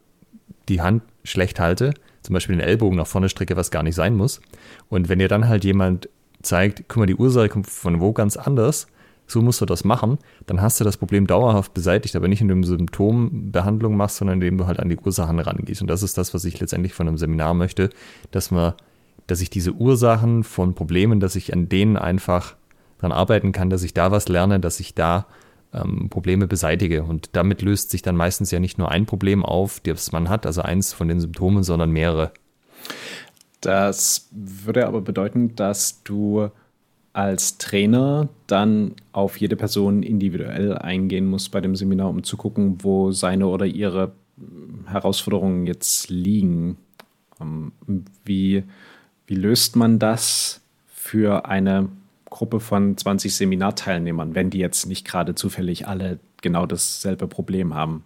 die Hand schlecht halte, zum Beispiel den Ellbogen nach vorne strecke, was gar nicht sein muss. Und wenn ihr dann halt jemand zeigt, guck mal, die Ursache kommt von wo ganz anders, so musst du das machen, dann hast du das Problem dauerhaft beseitigt, aber nicht indem du Symptombehandlung machst, sondern indem du halt an die Ursachen rangehst. Und das ist das, was ich letztendlich von einem Seminar möchte, dass man dass ich diese Ursachen von Problemen, dass ich an denen einfach dran arbeiten kann, dass ich da was lerne, dass ich da ähm, Probleme beseitige. Und damit löst sich dann meistens ja nicht nur ein Problem auf, das man hat, also eins von den Symptomen, sondern mehrere. Das würde aber bedeuten, dass du als Trainer dann auf jede Person individuell eingehen musst bei dem Seminar, um zu gucken, wo seine oder ihre Herausforderungen jetzt liegen. Ähm, wie wie löst man das für eine Gruppe von 20 Seminarteilnehmern, wenn die jetzt nicht gerade zufällig alle genau dasselbe Problem haben?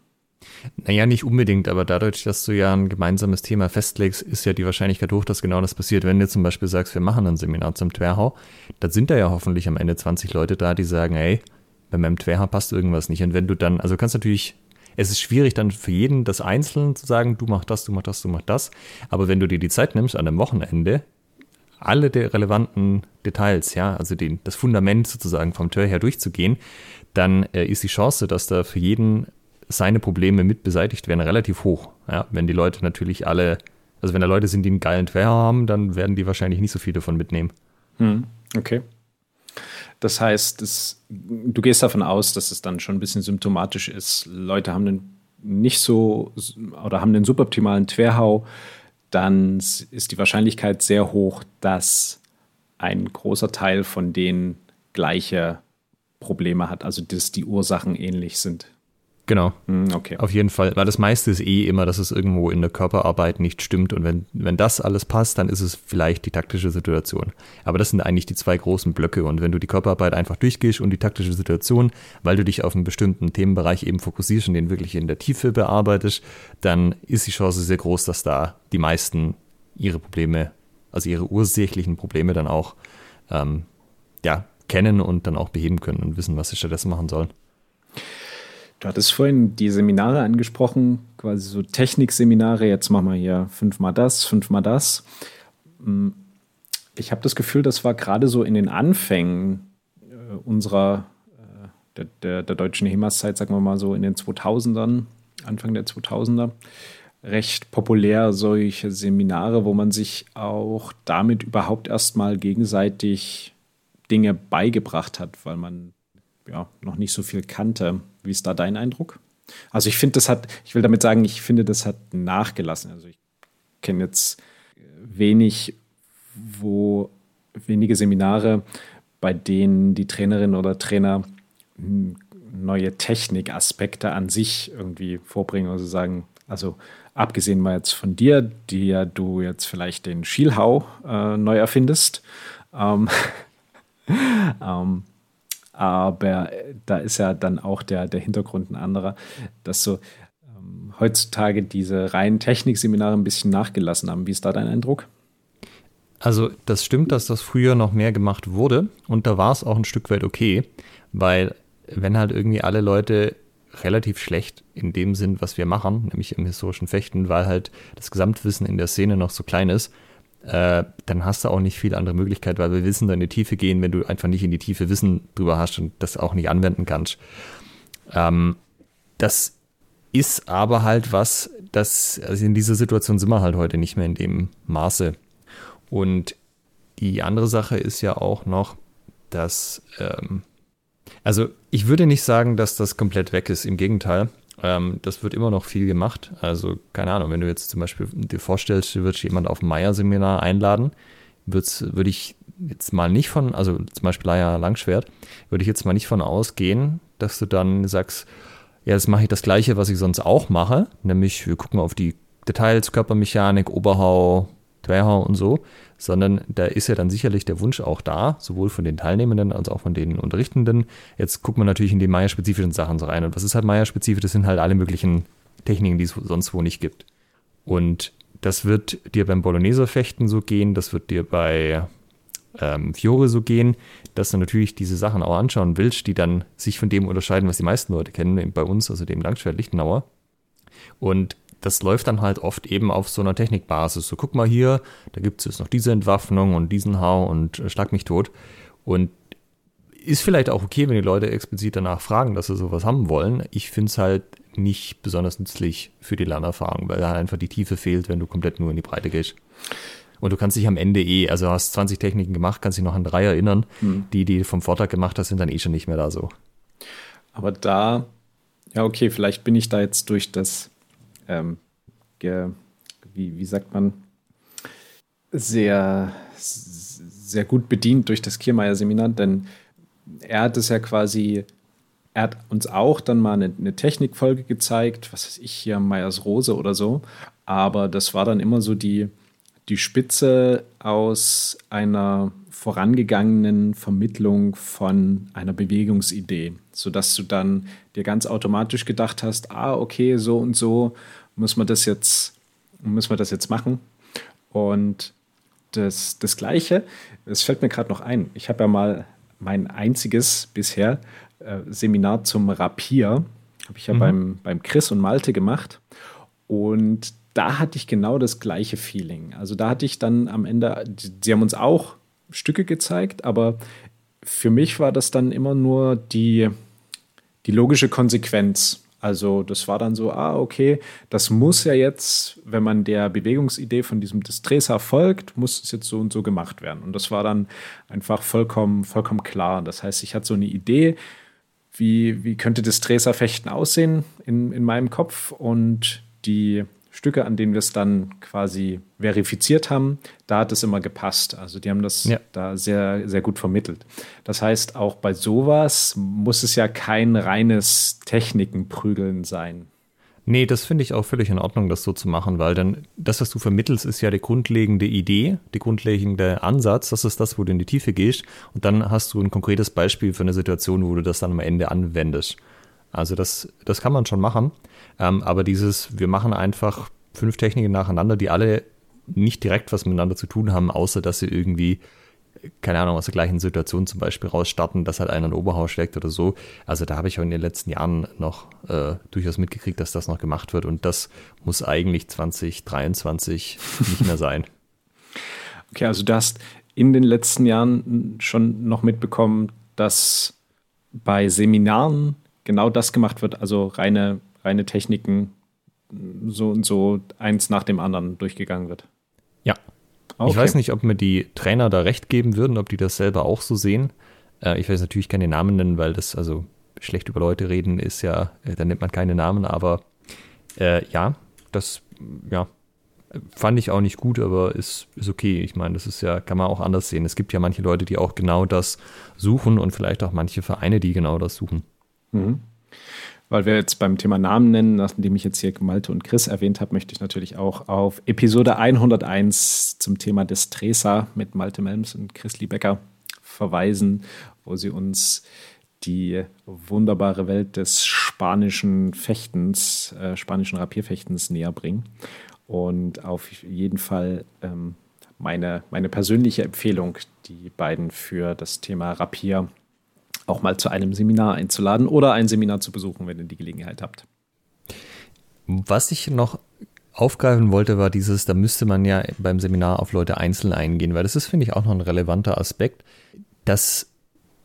Naja, nicht unbedingt, aber dadurch, dass du ja ein gemeinsames Thema festlegst, ist ja die Wahrscheinlichkeit hoch, dass genau das passiert. Wenn du zum Beispiel sagst, wir machen ein Seminar zum Twerhau, dann sind da ja hoffentlich am Ende 20 Leute da, die sagen, ey, bei meinem Twerhau passt irgendwas nicht. Und wenn du dann, also kannst natürlich, es ist schwierig dann für jeden das einzeln zu sagen, du mach das, du mach das, du mach das. Aber wenn du dir die Zeit nimmst an einem Wochenende, alle der relevanten Details, ja, also den, das Fundament sozusagen vom Tör her durchzugehen, dann äh, ist die Chance, dass da für jeden seine Probleme mit beseitigt werden, relativ hoch. Ja, wenn die Leute natürlich alle, also wenn da Leute sind, die einen geilen Twer haben, dann werden die wahrscheinlich nicht so viel davon mitnehmen. Hm, okay. Das heißt, es, du gehst davon aus, dass es dann schon ein bisschen symptomatisch ist. Leute haben einen nicht so oder haben einen suboptimalen Twerhau, dann ist die Wahrscheinlichkeit sehr hoch, dass ein großer Teil von denen gleiche Probleme hat, also dass die Ursachen ähnlich sind. Genau. Mm, okay. Auf jeden Fall, weil das meiste ist eh immer, dass es irgendwo in der Körperarbeit nicht stimmt. Und wenn, wenn das alles passt, dann ist es vielleicht die taktische Situation. Aber das sind eigentlich die zwei großen Blöcke. Und wenn du die Körperarbeit einfach durchgehst und die taktische Situation, weil du dich auf einen bestimmten Themenbereich eben fokussierst und den wirklich in der Tiefe bearbeitest, dann ist die Chance sehr groß, dass da die meisten ihre Probleme, also ihre ursächlichen Probleme dann auch ähm, ja, kennen und dann auch beheben können und wissen, was sie stattdessen machen sollen. Du hattest vorhin die Seminare angesprochen, quasi so Technikseminare. Jetzt machen wir hier fünfmal das, fünfmal das. Hm, ich habe das Gefühl, das war gerade so in den Anfängen äh, unserer, äh, der, der, der deutschen HEMAS-Zeit, sagen wir mal so in den 2000ern, Anfang der 2000er, recht populär, solche Seminare, wo man sich auch damit überhaupt erstmal gegenseitig Dinge beigebracht hat, weil man ja noch nicht so viel kannte. Wie ist da dein Eindruck? Also ich finde, das hat, ich will damit sagen, ich finde, das hat nachgelassen. Also ich kenne jetzt wenig, wo wenige Seminare, bei denen die Trainerin oder Trainer neue Technikaspekte an sich irgendwie vorbringen, also sagen, also abgesehen mal jetzt von dir, die ja du jetzt vielleicht den Schielhau äh, neu erfindest, ähm, <laughs> ähm, aber da ist ja dann auch der, der Hintergrund ein anderer, dass so ähm, heutzutage diese reinen Technikseminare ein bisschen nachgelassen haben. Wie ist da dein Eindruck? Also das stimmt, dass das früher noch mehr gemacht wurde und da war es auch ein Stück weit okay, weil wenn halt irgendwie alle Leute relativ schlecht in dem sind, was wir machen, nämlich im historischen Fechten, weil halt das Gesamtwissen in der Szene noch so klein ist, äh, dann hast du auch nicht viel andere Möglichkeit, weil wir Wissen in die Tiefe gehen, wenn du einfach nicht in die Tiefe Wissen drüber hast und das auch nicht anwenden kannst. Ähm, das ist aber halt was, das, also in dieser Situation sind wir halt heute nicht mehr in dem Maße. Und die andere Sache ist ja auch noch, dass, ähm, also ich würde nicht sagen, dass das komplett weg ist, im Gegenteil. Ähm, das wird immer noch viel gemacht. Also, keine Ahnung, wenn du jetzt zum Beispiel dir vorstellst, du würdest jemand auf ein Meier-Seminar einladen, würde ich jetzt mal nicht von, also zum Beispiel Leier Langschwert, würde ich jetzt mal nicht von ausgehen, dass du dann sagst, ja, jetzt mache ich das Gleiche, was ich sonst auch mache, nämlich wir gucken auf die Details, Körpermechanik, Oberhau, Querhau und so, sondern da ist ja dann sicherlich der Wunsch auch da, sowohl von den Teilnehmenden als auch von den Unterrichtenden. Jetzt guckt man natürlich in die Maya-spezifischen Sachen so rein. Und was ist halt Maya-spezifisch? Das sind halt alle möglichen Techniken, die es sonst wo nicht gibt. Und das wird dir beim Bolognese-Fechten so gehen, das wird dir bei ähm, Fiore so gehen, dass du natürlich diese Sachen auch anschauen willst, die dann sich von dem unterscheiden, was die meisten Leute kennen, bei uns, also dem Langschwert Lichtenauer. Und das läuft dann halt oft eben auf so einer Technikbasis. So, guck mal hier, da gibt es jetzt noch diese Entwaffnung und diesen Hau und äh, schlag mich tot. Und ist vielleicht auch okay, wenn die Leute explizit danach fragen, dass sie sowas haben wollen. Ich finde es halt nicht besonders nützlich für die Lernerfahrung, weil da einfach die Tiefe fehlt, wenn du komplett nur in die Breite gehst. Und du kannst dich am Ende eh, also hast 20 Techniken gemacht, kannst dich noch an drei erinnern. Mhm. Die, die vom Vortag gemacht hast, sind dann eh schon nicht mehr da so. Aber da, ja, okay, vielleicht bin ich da jetzt durch das ähm, ge, wie, wie sagt man, sehr, sehr gut bedient durch das Kiermeier-Seminar, denn er hat es ja quasi, er hat uns auch dann mal eine, eine Technikfolge gezeigt, was weiß ich hier, Meyers Rose oder so, aber das war dann immer so die, die Spitze aus einer vorangegangenen Vermittlung von einer Bewegungsidee, sodass du dann dir ganz automatisch gedacht hast, ah, okay, so und so müssen wir das jetzt, müssen wir das jetzt machen. Und das, das Gleiche, es fällt mir gerade noch ein, ich habe ja mal mein einziges bisher äh, Seminar zum Rapier, habe ich ja mhm. beim, beim Chris und Malte gemacht. Und da hatte ich genau das gleiche Feeling. Also da hatte ich dann am Ende, sie haben uns auch Stücke gezeigt, aber für mich war das dann immer nur die, die logische Konsequenz. Also das war dann so, ah, okay, das muss ja jetzt, wenn man der Bewegungsidee von diesem Distresa folgt, muss es jetzt so und so gemacht werden. Und das war dann einfach vollkommen, vollkommen klar. Das heißt, ich hatte so eine Idee, wie, wie könnte Distresa-Fechten aussehen in, in meinem Kopf und die Stücke, an denen wir es dann quasi verifiziert haben, da hat es immer gepasst. Also die haben das ja. da sehr, sehr gut vermittelt. Das heißt, auch bei sowas muss es ja kein reines Technikenprügeln sein. Nee, das finde ich auch völlig in Ordnung, das so zu machen, weil dann das, was du vermittelst, ist ja die grundlegende Idee, die grundlegende Ansatz. Das ist das, wo du in die Tiefe gehst. Und dann hast du ein konkretes Beispiel für eine Situation, wo du das dann am Ende anwendest. Also das, das kann man schon machen. Ähm, aber dieses, wir machen einfach fünf Techniken nacheinander, die alle nicht direkt was miteinander zu tun haben, außer dass sie irgendwie keine Ahnung, aus der gleichen Situation zum Beispiel rausstarten, dass halt einer ein Oberhaus schlägt oder so. Also da habe ich auch in den letzten Jahren noch äh, durchaus mitgekriegt, dass das noch gemacht wird und das muss eigentlich 2023 nicht mehr sein. <laughs> Okay, also du hast in den letzten Jahren schon noch mitbekommen, dass bei Seminaren genau das gemacht wird, also reine, reine Techniken so und so eins nach dem anderen durchgegangen wird. Ja, Okay. Ich weiß nicht, ob mir die Trainer da recht geben würden, ob die das selber auch so sehen. Äh, ich weiß natürlich keine Namen nennen, weil das, also schlecht über Leute reden ist ja, äh, da nennt man keine Namen, aber äh, ja, das, ja, fand ich auch nicht gut, aber ist, ist okay. Ich meine, das ist ja, kann man auch anders sehen. Es gibt ja manche Leute, die auch genau das suchen und vielleicht auch manche Vereine, die genau das suchen. Mhm. Weil wir jetzt beim Thema Namen nennen, nachdem ich jetzt hier Malte und Chris erwähnt habe, möchte ich natürlich auch auf Episode 101 zum Thema Destresa mit Malte Melms und Chris Liebecker verweisen, wo sie uns die wunderbare Welt des spanischen Fechtens, äh, spanischen Rapierfechtens näher bringen. Und auf jeden Fall ähm, meine, meine persönliche Empfehlung, die beiden für das Thema Rapier auch mal zu einem Seminar einzuladen oder ein Seminar zu besuchen, wenn ihr die Gelegenheit habt. Was ich noch aufgreifen wollte, war dieses, da müsste man ja beim Seminar auf Leute einzeln eingehen, weil das ist, finde ich, auch noch ein relevanter Aspekt, dass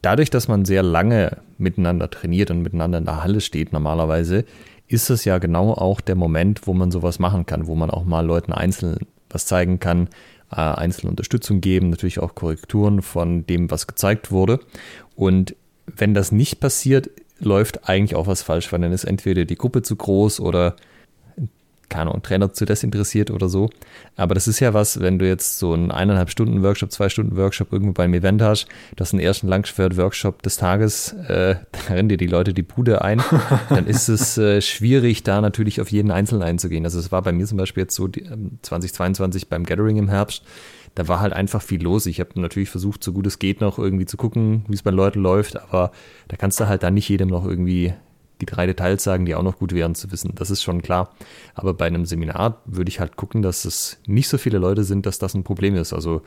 dadurch, dass man sehr lange miteinander trainiert und miteinander in der Halle steht normalerweise, ist es ja genau auch der Moment, wo man sowas machen kann, wo man auch mal Leuten einzeln was zeigen kann, äh, einzelne Unterstützung geben, natürlich auch Korrekturen von dem, was gezeigt wurde. Und wenn das nicht passiert, läuft eigentlich auch was falsch, weil dann ist entweder die Gruppe zu groß oder keine Ahnung, Trainer zu desinteressiert oder so. Aber das ist ja was, wenn du jetzt so einen eineinhalb Stunden Workshop, zwei Stunden Workshop irgendwo beim Event hast, du hast einen ersten Langschwert-Workshop des Tages, äh, <laughs> da rennen dir die Leute die Bude ein, <laughs> dann ist es äh, schwierig, da natürlich auf jeden Einzelnen einzugehen. Also es war bei mir zum Beispiel jetzt so die, äh, 2022 beim Gathering im Herbst, da war halt einfach viel los. Ich habe natürlich versucht, so gut es geht, noch irgendwie zu gucken, wie es bei Leuten läuft, aber da kannst du halt dann nicht jedem noch irgendwie die drei Details sagen, die auch noch gut wären zu wissen. Das ist schon klar. Aber bei einem Seminar würde ich halt gucken, dass es nicht so viele Leute sind, dass das ein Problem ist. Also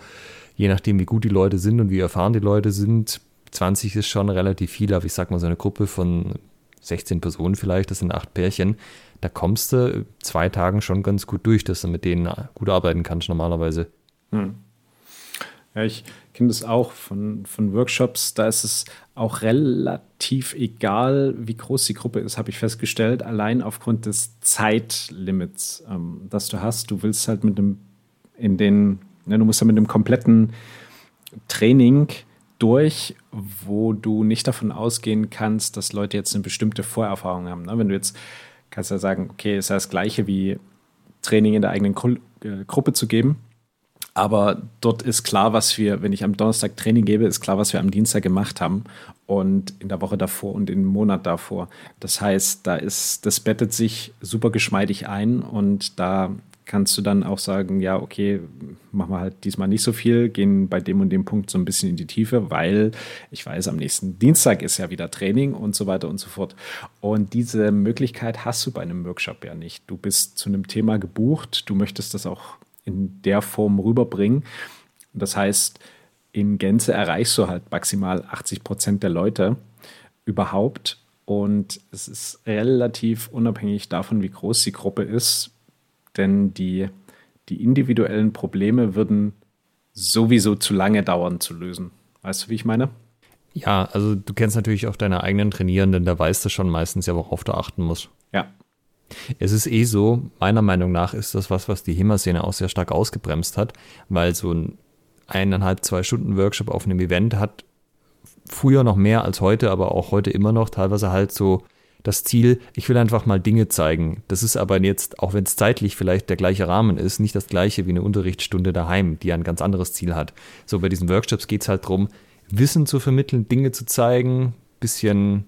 je nachdem, wie gut die Leute sind und wie erfahren die Leute sind, 20 ist schon relativ viel, aber ich sag mal so eine Gruppe von 16 Personen vielleicht, das sind acht Pärchen, da kommst du zwei Tagen schon ganz gut durch, dass du mit denen gut arbeiten kannst normalerweise. Hm. Ja, ich kenne das auch von, von Workshops. Da ist es auch relativ egal, wie groß die Gruppe ist, habe ich festgestellt, allein aufgrund des Zeitlimits, ähm, das du hast. Du willst halt mit dem, in den, ne, du musst ja mit dem kompletten Training durch, wo du nicht davon ausgehen kannst, dass Leute jetzt eine bestimmte Vorerfahrung haben. Ne? Wenn du jetzt kannst ja sagen, okay, ist ja das gleiche wie Training in der eigenen Gru äh, Gruppe zu geben aber dort ist klar, was wir, wenn ich am Donnerstag Training gebe, ist klar, was wir am Dienstag gemacht haben und in der Woche davor und im Monat davor. Das heißt, da ist, das bettet sich super geschmeidig ein und da kannst du dann auch sagen, ja, okay, machen wir halt diesmal nicht so viel, gehen bei dem und dem Punkt so ein bisschen in die Tiefe, weil ich weiß, am nächsten Dienstag ist ja wieder Training und so weiter und so fort. Und diese Möglichkeit hast du bei einem Workshop ja nicht. Du bist zu einem Thema gebucht, du möchtest das auch in der Form rüberbringen. Das heißt, in Gänze erreichst du halt maximal 80 Prozent der Leute überhaupt. Und es ist relativ unabhängig davon, wie groß die Gruppe ist, denn die, die individuellen Probleme würden sowieso zu lange dauern zu lösen. Weißt du, wie ich meine? Ja, also du kennst natürlich auch deine eigenen Trainierenden, da weißt du schon meistens ja, worauf du achten musst. Ja, es ist eh so, meiner Meinung nach ist das was, was die HEMA-Szene auch sehr stark ausgebremst hat, weil so ein eineinhalb, zwei Stunden Workshop auf einem Event hat früher noch mehr als heute, aber auch heute immer noch teilweise halt so das Ziel, ich will einfach mal Dinge zeigen. Das ist aber jetzt, auch wenn es zeitlich vielleicht der gleiche Rahmen ist, nicht das gleiche wie eine Unterrichtsstunde daheim, die ein ganz anderes Ziel hat. So bei diesen Workshops geht es halt darum, Wissen zu vermitteln, Dinge zu zeigen, bisschen,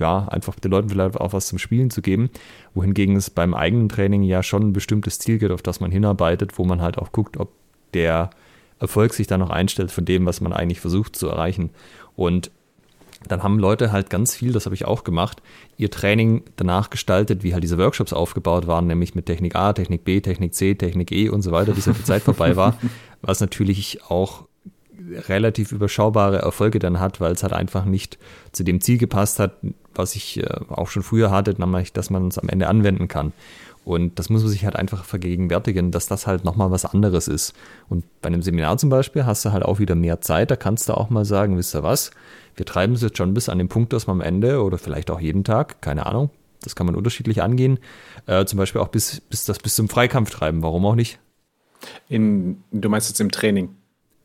ja, einfach den Leuten vielleicht auch was zum Spielen zu geben, wohingegen es beim eigenen Training ja schon ein bestimmtes Ziel gibt, auf das man hinarbeitet, wo man halt auch guckt, ob der Erfolg sich dann noch einstellt von dem, was man eigentlich versucht zu erreichen. Und dann haben Leute halt ganz viel, das habe ich auch gemacht, ihr Training danach gestaltet, wie halt diese Workshops aufgebaut waren, nämlich mit Technik A, Technik B, Technik C, Technik E und so weiter, bis halt die Zeit vorbei war, <laughs> was natürlich auch relativ überschaubare Erfolge dann hat, weil es halt einfach nicht zu dem Ziel gepasst hat, was ich äh, auch schon früher hatte, nämlich, dass man es am Ende anwenden kann. Und das muss man sich halt einfach vergegenwärtigen, dass das halt nochmal was anderes ist. Und bei einem Seminar zum Beispiel hast du halt auch wieder mehr Zeit, da kannst du auch mal sagen, wisst ihr was, wir treiben es jetzt schon bis an den Punkt, dass man am Ende oder vielleicht auch jeden Tag, keine Ahnung, das kann man unterschiedlich angehen, äh, zum Beispiel auch bis, bis das bis zum Freikampf treiben, warum auch nicht? In, du meinst jetzt im Training?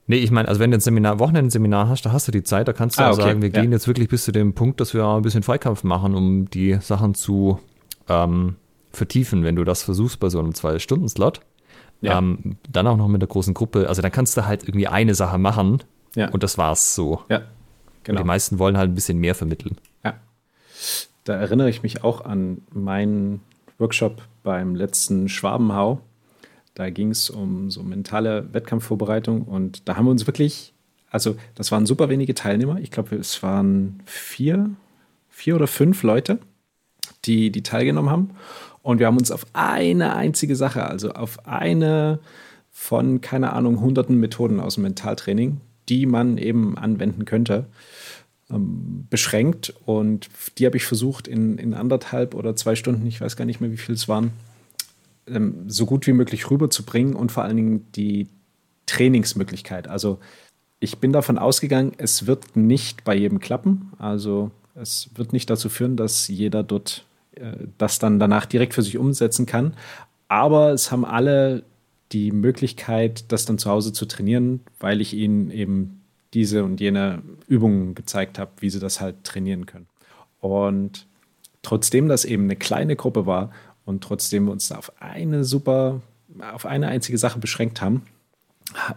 Nee, ich meine, also wenn du ein Seminar, Wochenendseminar hast, da hast du die Zeit, da kannst du ah, okay. sagen, wir ja. gehen jetzt wirklich bis zu dem Punkt, dass wir ein bisschen Freikampf machen, um die Sachen zu ähm, vertiefen, wenn du das versuchst bei so einem Zwei-Stunden-Slot. Ja. Ähm, dann auch noch mit der großen Gruppe. Also dann kannst du halt irgendwie eine Sache machen ja. und das war's so. Ja, genau. Und die meisten wollen halt ein bisschen mehr vermitteln. Ja. Da erinnere ich mich auch an meinen Workshop beim letzten Schwabenhau. Da ging es um so mentale Wettkampfvorbereitung und da haben wir uns wirklich, also das waren super wenige Teilnehmer. Ich glaube, es waren vier, vier oder fünf Leute, die, die teilgenommen haben. Und wir haben uns auf eine einzige Sache, also auf eine von, keine Ahnung, hunderten Methoden aus dem Mentaltraining, die man eben anwenden könnte, ähm, beschränkt. Und die habe ich versucht, in, in anderthalb oder zwei Stunden, ich weiß gar nicht mehr, wie viel es waren, ähm, so gut wie möglich rüberzubringen und vor allen Dingen die Trainingsmöglichkeit. Also ich bin davon ausgegangen, es wird nicht bei jedem klappen. Also es wird nicht dazu führen, dass jeder dort äh, das dann danach direkt für sich umsetzen kann. Aber es haben alle die Möglichkeit, das dann zu Hause zu trainieren, weil ich ihnen eben diese und jene Übungen gezeigt habe, wie sie das halt trainieren können. Und trotzdem das eben eine kleine Gruppe war und trotzdem wir uns auf eine super, auf eine einzige Sache beschränkt haben,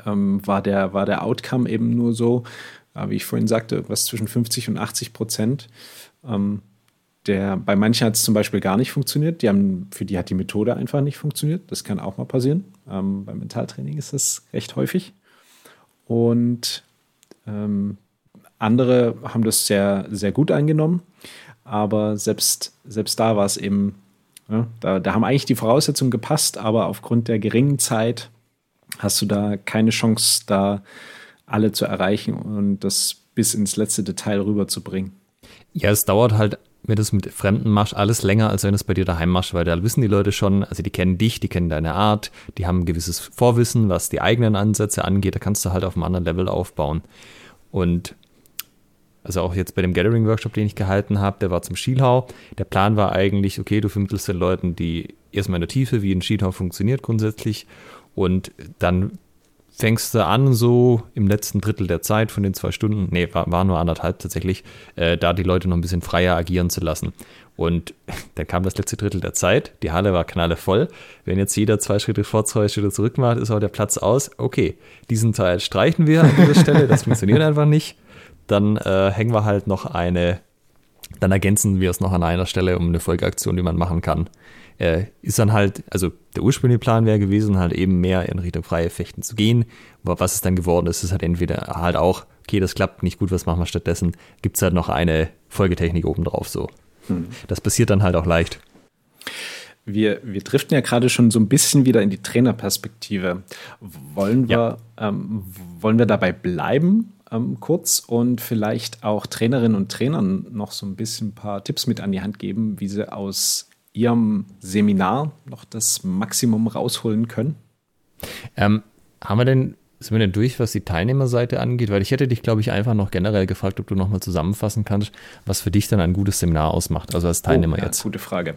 ähm, war, der, war der Outcome eben nur so, äh, wie ich vorhin sagte, was zwischen 50 und 80 Prozent. Ähm, der, bei manchen hat es zum Beispiel gar nicht funktioniert. Die haben, für die hat die Methode einfach nicht funktioniert. Das kann auch mal passieren. Ähm, beim Mentaltraining ist das recht häufig. Und ähm, andere haben das sehr, sehr gut angenommen. Aber selbst, selbst da war es eben, ja, da, da haben eigentlich die Voraussetzungen gepasst, aber aufgrund der geringen Zeit hast du da keine Chance, da alle zu erreichen und das bis ins letzte Detail rüberzubringen. Ja, es dauert halt wenn du es mit Fremden machst, alles länger, als wenn es bei dir daheim machst, weil da wissen die Leute schon, also die kennen dich, die kennen deine Art, die haben ein gewisses Vorwissen, was die eigenen Ansätze angeht, da kannst du halt auf einem anderen Level aufbauen. Und also auch jetzt bei dem Gathering-Workshop, den ich gehalten habe, der war zum Schielhau. Der Plan war eigentlich, okay, du vermittelst den Leuten, die erstmal in der Tiefe, wie ein Schielhau funktioniert grundsätzlich und dann fängst du an, so im letzten Drittel der Zeit von den zwei Stunden, nee, war, war nur anderthalb tatsächlich, äh, da die Leute noch ein bisschen freier agieren zu lassen. Und <laughs> dann kam das letzte Drittel der Zeit, die Halle war knallevoll. Wenn jetzt jeder zwei Schritte vor, zwei Schritte zurück macht, ist auch der Platz aus. Okay, diesen Teil streichen wir an dieser Stelle, das <laughs> funktioniert einfach nicht. Dann äh, hängen wir halt noch eine, dann ergänzen wir es noch an einer Stelle um eine Folgeaktion, die man machen kann äh, ist dann halt, also der ursprüngliche Plan wäre gewesen, halt eben mehr in Richtung freie Fechten zu gehen. Aber was es dann geworden ist, ist halt entweder halt auch, okay, das klappt nicht gut, was machen wir stattdessen? Gibt es halt noch eine Folgetechnik obendrauf so. Hm. Das passiert dann halt auch leicht. Wir, wir driften ja gerade schon so ein bisschen wieder in die Trainerperspektive. Wollen wir, ja. ähm, wollen wir dabei bleiben, ähm, kurz, und vielleicht auch Trainerinnen und Trainern noch so ein bisschen ein paar Tipps mit an die Hand geben, wie sie aus Ihrem Seminar noch das Maximum rausholen können? Ähm, haben wir denn, sind wir denn durch, was die Teilnehmerseite angeht? Weil ich hätte dich, glaube ich, einfach noch generell gefragt, ob du nochmal zusammenfassen kannst, was für dich dann ein gutes Seminar ausmacht, also als Teilnehmer oh, ja, jetzt. Gute Frage.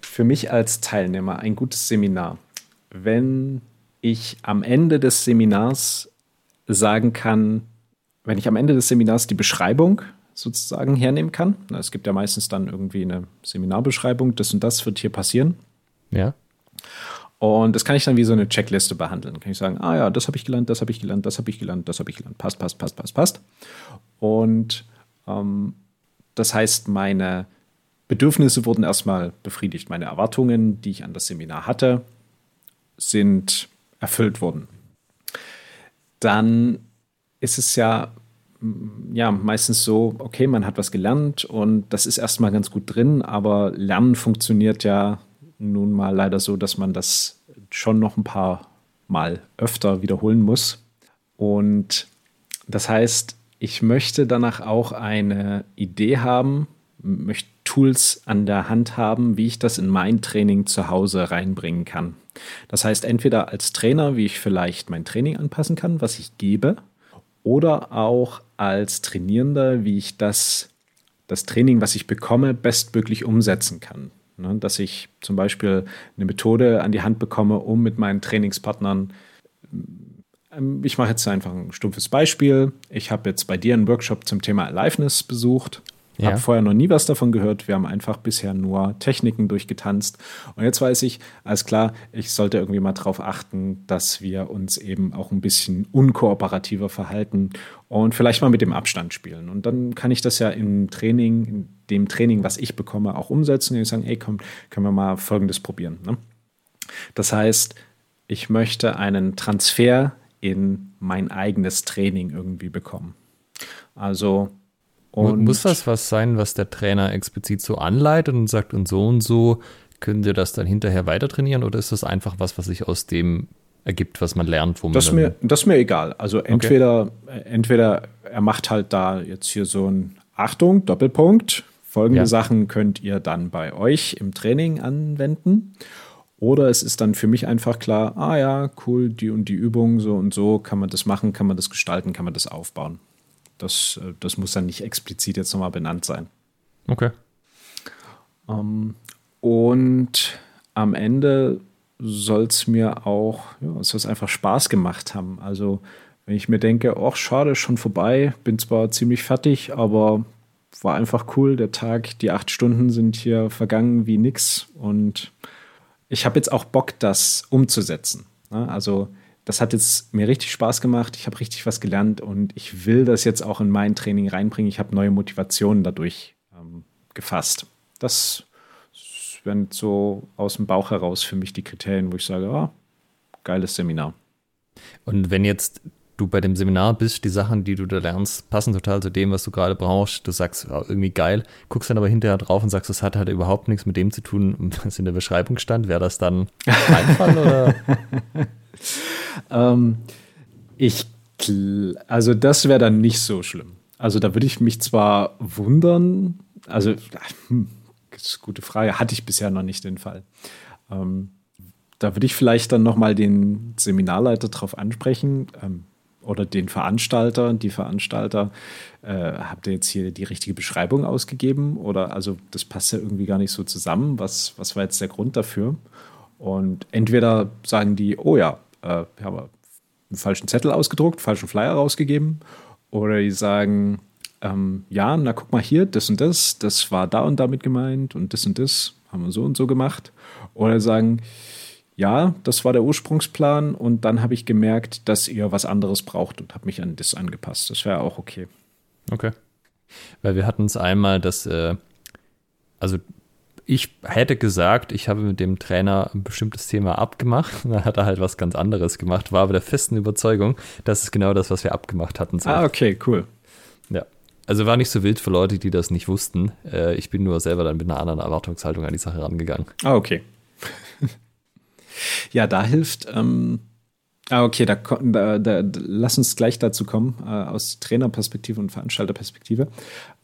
Für mich als Teilnehmer ein gutes Seminar, wenn ich am Ende des Seminars sagen kann, wenn ich am Ende des Seminars die Beschreibung sozusagen hernehmen kann. Es gibt ja meistens dann irgendwie eine Seminarbeschreibung, das und das wird hier passieren. Ja. Und das kann ich dann wie so eine Checkliste behandeln. Kann ich sagen, ah ja, das habe ich gelernt, das habe ich gelernt, das habe ich gelernt, das habe ich gelernt. Passt, passt, passt, passt, passt. Und ähm, das heißt, meine Bedürfnisse wurden erstmal befriedigt. Meine Erwartungen, die ich an das Seminar hatte, sind erfüllt worden. Dann ist es ja, ja meistens so, okay, man hat was gelernt und das ist erstmal ganz gut drin, aber Lernen funktioniert ja nun mal leider so, dass man das schon noch ein paar Mal öfter wiederholen muss. Und das heißt, ich möchte danach auch eine Idee haben, möchte Tools an der Hand haben, wie ich das in mein Training zu Hause reinbringen kann. Das heißt, entweder als Trainer, wie ich vielleicht mein Training anpassen kann, was ich gebe, oder auch als Trainierender, wie ich das, das Training, was ich bekomme, bestmöglich umsetzen kann. Ne? Dass ich zum Beispiel eine Methode an die Hand bekomme, um mit meinen Trainingspartnern ähm, ich mache jetzt einfach ein stumpfes Beispiel. Ich habe jetzt bei dir einen Workshop zum Thema Aliveness besucht. Ja. Habe vorher noch nie was davon gehört. Wir haben einfach bisher nur Techniken durchgetanzt. Und jetzt weiß ich, alles klar, ich sollte irgendwie mal darauf achten, dass wir uns eben auch ein bisschen unkooperativer verhalten und vielleicht mal mit dem Abstand spielen. Und dann kann ich das ja im Training, in dem Training, was ich bekomme, auch umsetzen und sagen, ey, komm, können wir mal Folgendes probieren. Ne? Das heißt, ich möchte einen Transfer in mein eigenes Training irgendwie bekommen. Also und Muss das was sein, was der Trainer explizit so anleitet und sagt, und so und so können Sie das dann hinterher weiter trainieren oder ist das einfach was, was sich aus dem ergibt, was man lernt, wo man. Das ist mir, das ist mir egal. Also entweder, okay. entweder er macht halt da jetzt hier so ein Achtung, Doppelpunkt. Folgende ja. Sachen könnt ihr dann bei euch im Training anwenden. Oder es ist dann für mich einfach klar, ah ja, cool, die und die Übung, so und so, kann man das machen, kann man das gestalten, kann man das aufbauen. Das, äh, das muss dann nicht explizit jetzt nochmal benannt sein. Okay. Ähm, und am Ende soll es mir auch, ja, es soll einfach Spaß gemacht haben. Also, wenn ich mir denke, ach, schade, schon vorbei, bin zwar ziemlich fertig, aber war einfach cool. Der Tag, die acht Stunden sind hier vergangen wie nix. Und ich habe jetzt auch Bock, das umzusetzen. Ne? Also, das hat jetzt mir richtig Spaß gemacht. Ich habe richtig was gelernt und ich will das jetzt auch in mein Training reinbringen. Ich habe neue Motivationen dadurch ähm, gefasst. Das wären so aus dem Bauch heraus für mich die Kriterien, wo ich sage, oh, geiles Seminar. Und wenn jetzt du bei dem Seminar bist, die Sachen, die du da lernst, passen total zu dem, was du gerade brauchst. Du sagst, oh, irgendwie geil, guckst dann aber hinterher drauf und sagst, das hat halt überhaupt nichts mit dem zu tun, <laughs> was in der Beschreibung stand. Wäre das dann <laughs> Einfall oder? <laughs> ähm, ich, also das wäre dann nicht so schlimm. Also da würde ich mich zwar wundern, also hm, das ist eine gute Frage, hatte ich bisher noch nicht den Fall. Ähm, da würde ich vielleicht dann nochmal den Seminarleiter drauf ansprechen ähm, oder den Veranstalter, die Veranstalter. Äh, habt ihr jetzt hier die richtige Beschreibung ausgegeben? Oder also das passt ja irgendwie gar nicht so zusammen. Was, was war jetzt der Grund dafür? Und entweder sagen die, oh ja, äh, wir haben einen falschen Zettel ausgedruckt, falschen Flyer rausgegeben. Oder die sagen, ähm, ja, na guck mal hier, das und das, das war da und damit gemeint und das und das haben wir so und so gemacht. Oder sagen, ja, das war der Ursprungsplan und dann habe ich gemerkt, dass ihr was anderes braucht und habe mich an das angepasst. Das wäre auch okay. Okay. Weil wir hatten es einmal, dass, äh, also ich hätte gesagt, ich habe mit dem Trainer ein bestimmtes Thema abgemacht. <laughs> Dann hat er halt was ganz anderes gemacht, war aber der festen Überzeugung, das ist genau das, was wir abgemacht hatten. So. Ah, okay, cool. Ja. Also war nicht so wild für Leute, die das nicht wussten. Äh, ich bin nur selber dann mit einer anderen Erwartungshaltung an die Sache rangegangen. Ah, okay. <laughs> ja, da hilft. Ähm Ah, okay, da, da, da, lass uns gleich dazu kommen, äh, aus Trainerperspektive und Veranstalterperspektive.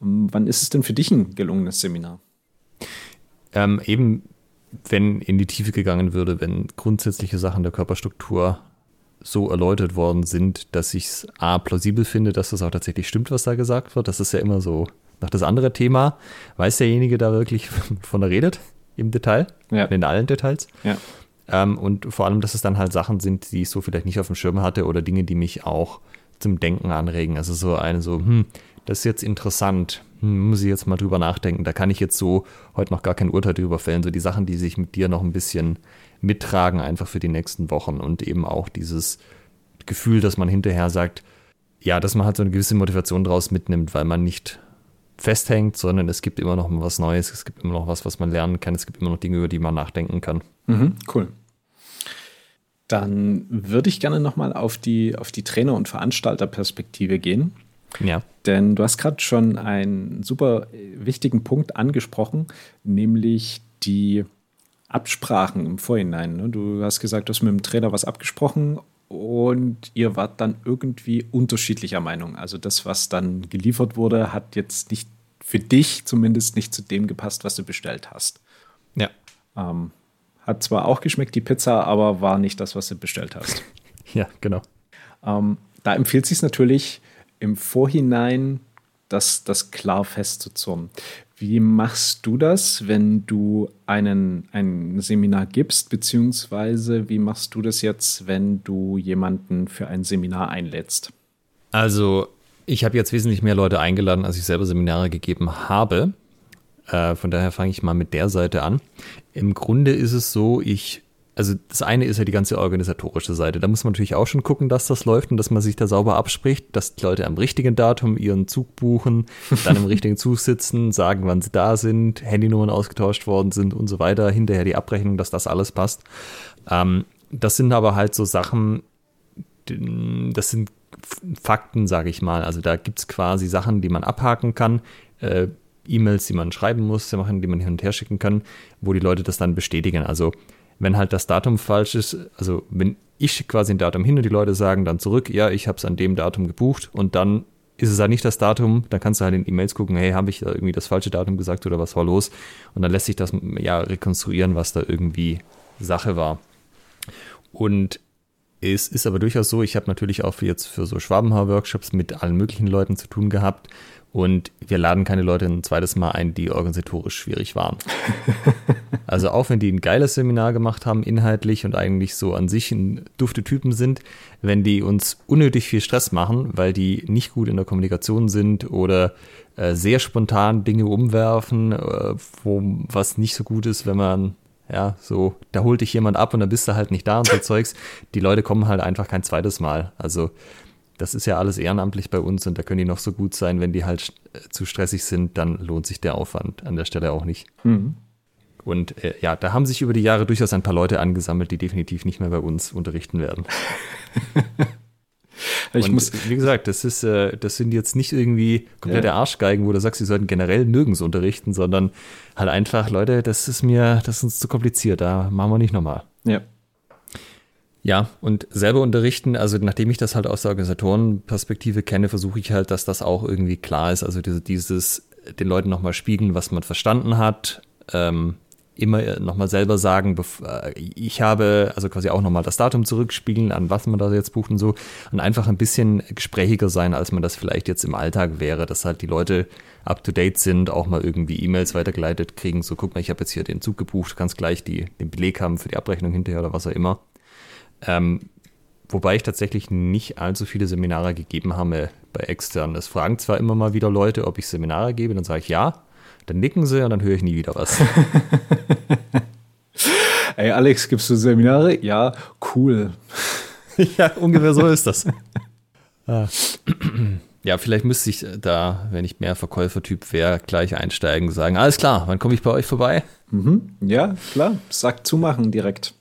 Ähm, wann ist es denn für dich ein gelungenes Seminar? Ähm, eben, wenn in die Tiefe gegangen würde, wenn grundsätzliche Sachen der Körperstruktur so erläutert worden sind, dass ich es A, plausibel finde, dass das auch tatsächlich stimmt, was da gesagt wird. Das ist ja immer so nach das andere Thema. Weiß derjenige da wirklich, <laughs> von er redet im Detail? Ja. In allen Details? Ja. Ähm, und vor allem, dass es dann halt Sachen sind, die ich so vielleicht nicht auf dem Schirm hatte oder Dinge, die mich auch zum Denken anregen. Also so eine so, hm, das ist jetzt interessant, hm, muss ich jetzt mal drüber nachdenken. Da kann ich jetzt so heute noch gar kein Urteil drüber fällen. So die Sachen, die sich mit dir noch ein bisschen mittragen, einfach für die nächsten Wochen und eben auch dieses Gefühl, dass man hinterher sagt, ja, dass man halt so eine gewisse Motivation draus mitnimmt, weil man nicht festhängt, sondern es gibt immer noch was Neues, es gibt immer noch was, was man lernen kann, es gibt immer noch Dinge, über die man nachdenken kann. Mhm, cool. Dann würde ich gerne nochmal auf die, auf die Trainer- und Veranstalterperspektive gehen. Ja. Denn du hast gerade schon einen super wichtigen Punkt angesprochen, nämlich die Absprachen im Vorhinein. Ne? Du hast gesagt, du hast mit dem Trainer was abgesprochen und ihr wart dann irgendwie unterschiedlicher Meinung. Also das, was dann geliefert wurde, hat jetzt nicht für dich zumindest nicht zu dem gepasst, was du bestellt hast. Ja. Ähm, hat zwar auch geschmeckt, die Pizza, aber war nicht das, was du bestellt hast. <laughs> ja, genau. Ähm, da empfiehlt sich natürlich im Vorhinein, das, das klar festzuzurren. Wie machst du das, wenn du einen, ein Seminar gibst, beziehungsweise wie machst du das jetzt, wenn du jemanden für ein Seminar einlädst? Also, ich habe jetzt wesentlich mehr Leute eingeladen, als ich selber Seminare gegeben habe. Äh, von daher fange ich mal mit der Seite an. Im Grunde ist es so, ich, also das eine ist ja die ganze organisatorische Seite. Da muss man natürlich auch schon gucken, dass das läuft und dass man sich da sauber abspricht, dass die Leute am richtigen Datum ihren Zug buchen, dann im <laughs> richtigen Zug sitzen, sagen, wann sie da sind, Handynummern ausgetauscht worden sind und so weiter, hinterher die Abrechnung, dass das alles passt. Ähm, das sind aber halt so Sachen, das sind Fakten, sage ich mal. Also da gibt es quasi Sachen, die man abhaken kann. Äh, E-Mails, die man schreiben muss, die man hin und her schicken kann, wo die Leute das dann bestätigen. Also wenn halt das Datum falsch ist, also wenn ich quasi ein Datum hin und die Leute sagen dann zurück, ja, ich habe es an dem Datum gebucht und dann ist es halt nicht das Datum, dann kannst du halt in E-Mails gucken, hey, habe ich da irgendwie das falsche Datum gesagt oder was war los? Und dann lässt sich das ja rekonstruieren, was da irgendwie Sache war. Und es ist aber durchaus so, ich habe natürlich auch jetzt für so Schwabenhauer-Workshops mit allen möglichen Leuten zu tun gehabt und wir laden keine Leute ein zweites Mal ein, die organisatorisch schwierig waren. <laughs> also auch wenn die ein geiles Seminar gemacht haben, inhaltlich und eigentlich so an sich ein dufte Typen sind, wenn die uns unnötig viel Stress machen, weil die nicht gut in der Kommunikation sind oder äh, sehr spontan Dinge umwerfen, äh, wo was nicht so gut ist, wenn man ja, so, da holt dich jemand ab und dann bist du halt nicht da und so <laughs> Zeugs. Die Leute kommen halt einfach kein zweites Mal. Also das ist ja alles ehrenamtlich bei uns und da können die noch so gut sein, wenn die halt äh, zu stressig sind, dann lohnt sich der Aufwand an der Stelle auch nicht. Mhm. Und äh, ja, da haben sich über die Jahre durchaus ein paar Leute angesammelt, die definitiv nicht mehr bei uns unterrichten werden. <laughs> ich und, muss, wie gesagt, das ist, äh, das sind jetzt nicht irgendwie komplette ja. Arschgeigen, wo du sagst, sie sollten generell nirgends unterrichten, sondern halt einfach, Leute, das ist mir, das ist uns zu kompliziert, da machen wir nicht nochmal. Ja. Ja, und selber unterrichten, also nachdem ich das halt aus der Organisatorenperspektive kenne, versuche ich halt, dass das auch irgendwie klar ist. Also diese, dieses den Leuten nochmal spiegeln, was man verstanden hat, ähm, immer nochmal selber sagen, äh, ich habe also quasi auch nochmal das Datum zurückspiegeln, an was man da jetzt bucht und so und einfach ein bisschen gesprächiger sein, als man das vielleicht jetzt im Alltag wäre, dass halt die Leute up to date sind, auch mal irgendwie E-Mails weitergeleitet kriegen, so guck mal, ich habe jetzt hier den Zug gebucht, kannst gleich die, den Beleg haben für die Abrechnung hinterher oder was auch immer. Ähm, wobei ich tatsächlich nicht allzu viele Seminare gegeben habe bei externen. Es fragen zwar immer mal wieder Leute, ob ich Seminare gebe, dann sage ich ja, dann nicken sie und dann höre ich nie wieder was. <laughs> Ey, Alex, gibst du Seminare? Ja, cool. <laughs> ja, ungefähr so ist das. <laughs> Ah. <clears throat> Ja, vielleicht müsste ich da, wenn ich mehr Verkäufertyp wäre, gleich einsteigen und sagen, alles klar, wann komme ich bei euch vorbei? Mhm. Ja, klar, sagt zumachen direkt.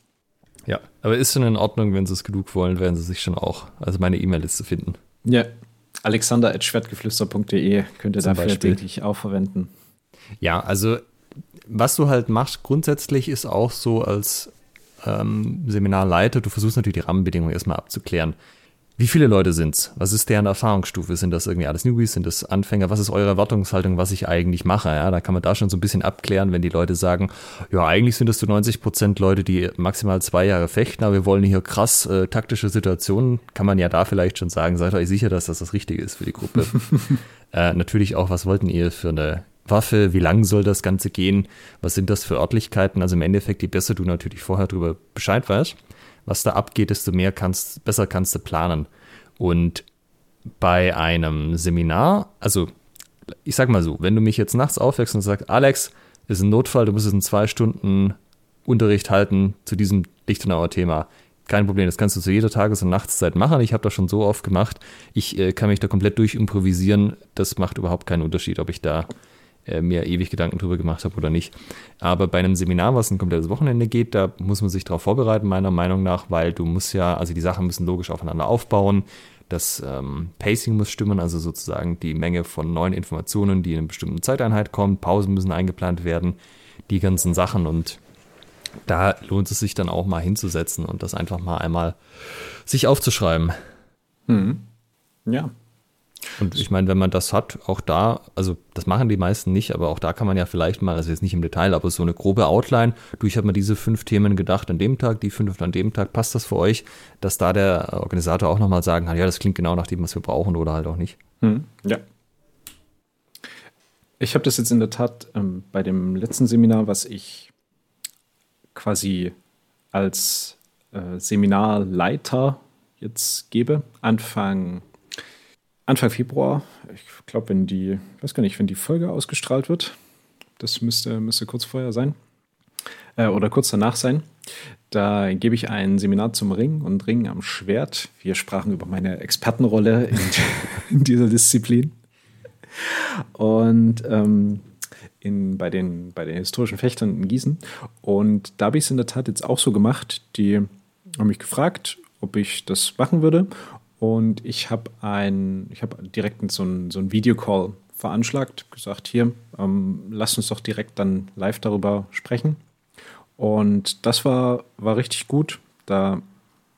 Ja, aber ist schon in Ordnung, wenn sie es genug wollen, werden sie sich schon auch, also meine E-Mail-Liste finden. Ja, alexander.schwertgeflüster.de könnt ihr Zum dafür Beispiel. täglich auch verwenden. Ja, also was du halt machst grundsätzlich ist auch so als ähm, Seminarleiter, du versuchst natürlich die Rahmenbedingungen erstmal abzuklären. Wie viele Leute sind's? Was ist deren Erfahrungsstufe? Sind das irgendwie alles Newbies? Sind das Anfänger? Was ist eure Erwartungshaltung, was ich eigentlich mache? Ja, da kann man da schon so ein bisschen abklären, wenn die Leute sagen, ja, eigentlich sind es zu 90 Prozent Leute, die maximal zwei Jahre fechten, aber wir wollen hier krass äh, taktische Situationen. Kann man ja da vielleicht schon sagen, seid euch sicher, dass das das Richtige ist für die Gruppe. <laughs> äh, natürlich auch, was wollten ihr für eine Waffe? Wie lang soll das Ganze gehen? Was sind das für Örtlichkeiten? Also im Endeffekt, je besser du natürlich vorher darüber Bescheid weißt, was da abgeht, desto mehr kannst, besser kannst du planen. Und bei einem Seminar, also ich sag mal so, wenn du mich jetzt nachts aufwächst und sagst, Alex, ist ein Notfall, du musst jetzt in zwei Stunden Unterricht halten zu diesem Lichtenauer Thema. Kein Problem, das kannst du zu jeder Tages- und Nachtszeit machen. Ich habe das schon so oft gemacht. Ich äh, kann mich da komplett durchimprovisieren. Das macht überhaupt keinen Unterschied, ob ich da äh, mir ewig Gedanken drüber gemacht habe oder nicht. Aber bei einem Seminar, was ein komplettes Wochenende geht, da muss man sich darauf vorbereiten, meiner Meinung nach, weil du musst ja, also die Sachen müssen logisch aufeinander aufbauen. Das ähm, Pacing muss stimmen, also sozusagen die Menge von neuen Informationen, die in einer bestimmten Zeiteinheit kommen. Pausen müssen eingeplant werden, die ganzen Sachen. Und da lohnt es sich dann auch mal hinzusetzen und das einfach mal einmal sich aufzuschreiben. Mhm. Ja. Und ich meine, wenn man das hat, auch da, also das machen die meisten nicht, aber auch da kann man ja vielleicht mal, also jetzt nicht im Detail, aber so eine grobe Outline, du, ich habe mir diese fünf Themen gedacht an dem Tag, die fünf an dem Tag, passt das für euch, dass da der Organisator auch nochmal sagen kann, ja, das klingt genau nach dem, was wir brauchen oder halt auch nicht. Mhm. Ja. Ich habe das jetzt in der Tat ähm, bei dem letzten Seminar, was ich quasi als äh, Seminarleiter jetzt gebe, Anfang, Anfang Februar. Ich glaube, wenn die, weiß gar nicht, wenn die Folge ausgestrahlt wird, das müsste, müsste kurz vorher sein äh, oder kurz danach sein. Da gebe ich ein Seminar zum Ring und Ring am Schwert. Wir sprachen über meine Expertenrolle in, <laughs> in dieser Disziplin. Und ähm, in, bei, den, bei den historischen Fechtern in Gießen. Und da habe ich es in der Tat jetzt auch so gemacht. Die haben mich gefragt, ob ich das machen würde. Und ich habe ein, ich habe direkt so ein, so ein Videocall veranschlagt, gesagt, hier, ähm, lass uns doch direkt dann live darüber sprechen. Und das war, war richtig gut. Da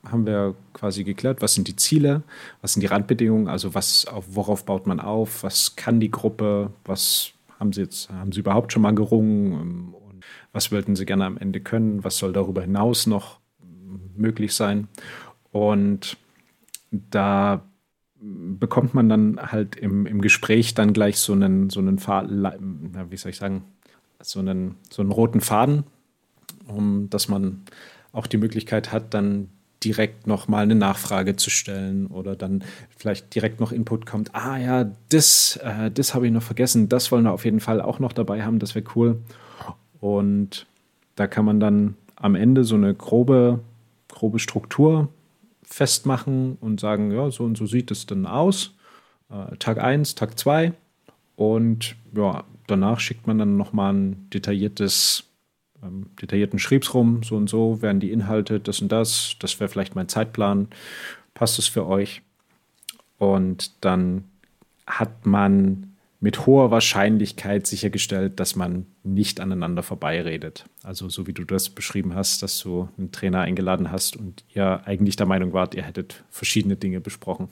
haben wir quasi geklärt, was sind die Ziele, was sind die Randbedingungen, also was, auf, worauf baut man auf, was kann die Gruppe, was haben sie jetzt, haben sie überhaupt schon mal gerungen ähm, und was wollten sie gerne am Ende können, was soll darüber hinaus noch möglich sein. Und da bekommt man dann halt im, im Gespräch dann gleich so einen, so einen Faden, wie soll ich sagen, so einen, so einen roten Faden, um dass man auch die Möglichkeit hat, dann direkt noch mal eine Nachfrage zu stellen oder dann vielleicht direkt noch Input kommt, ah ja, das, äh, das habe ich noch vergessen, das wollen wir auf jeden Fall auch noch dabei haben, das wäre cool. Und da kann man dann am Ende so eine grobe, grobe Struktur festmachen und sagen, ja, so und so sieht es dann aus. Äh, Tag 1, Tag 2 und ja, danach schickt man dann noch mal ein detailliertes ähm, detaillierten Schriebs rum, so und so werden die Inhalte, das und das, das wäre vielleicht mein Zeitplan, passt es für euch? Und dann hat man mit hoher Wahrscheinlichkeit sichergestellt, dass man nicht aneinander vorbeiredet. Also so wie du das beschrieben hast, dass du einen Trainer eingeladen hast und ihr eigentlich der Meinung wart, ihr hättet verschiedene Dinge besprochen.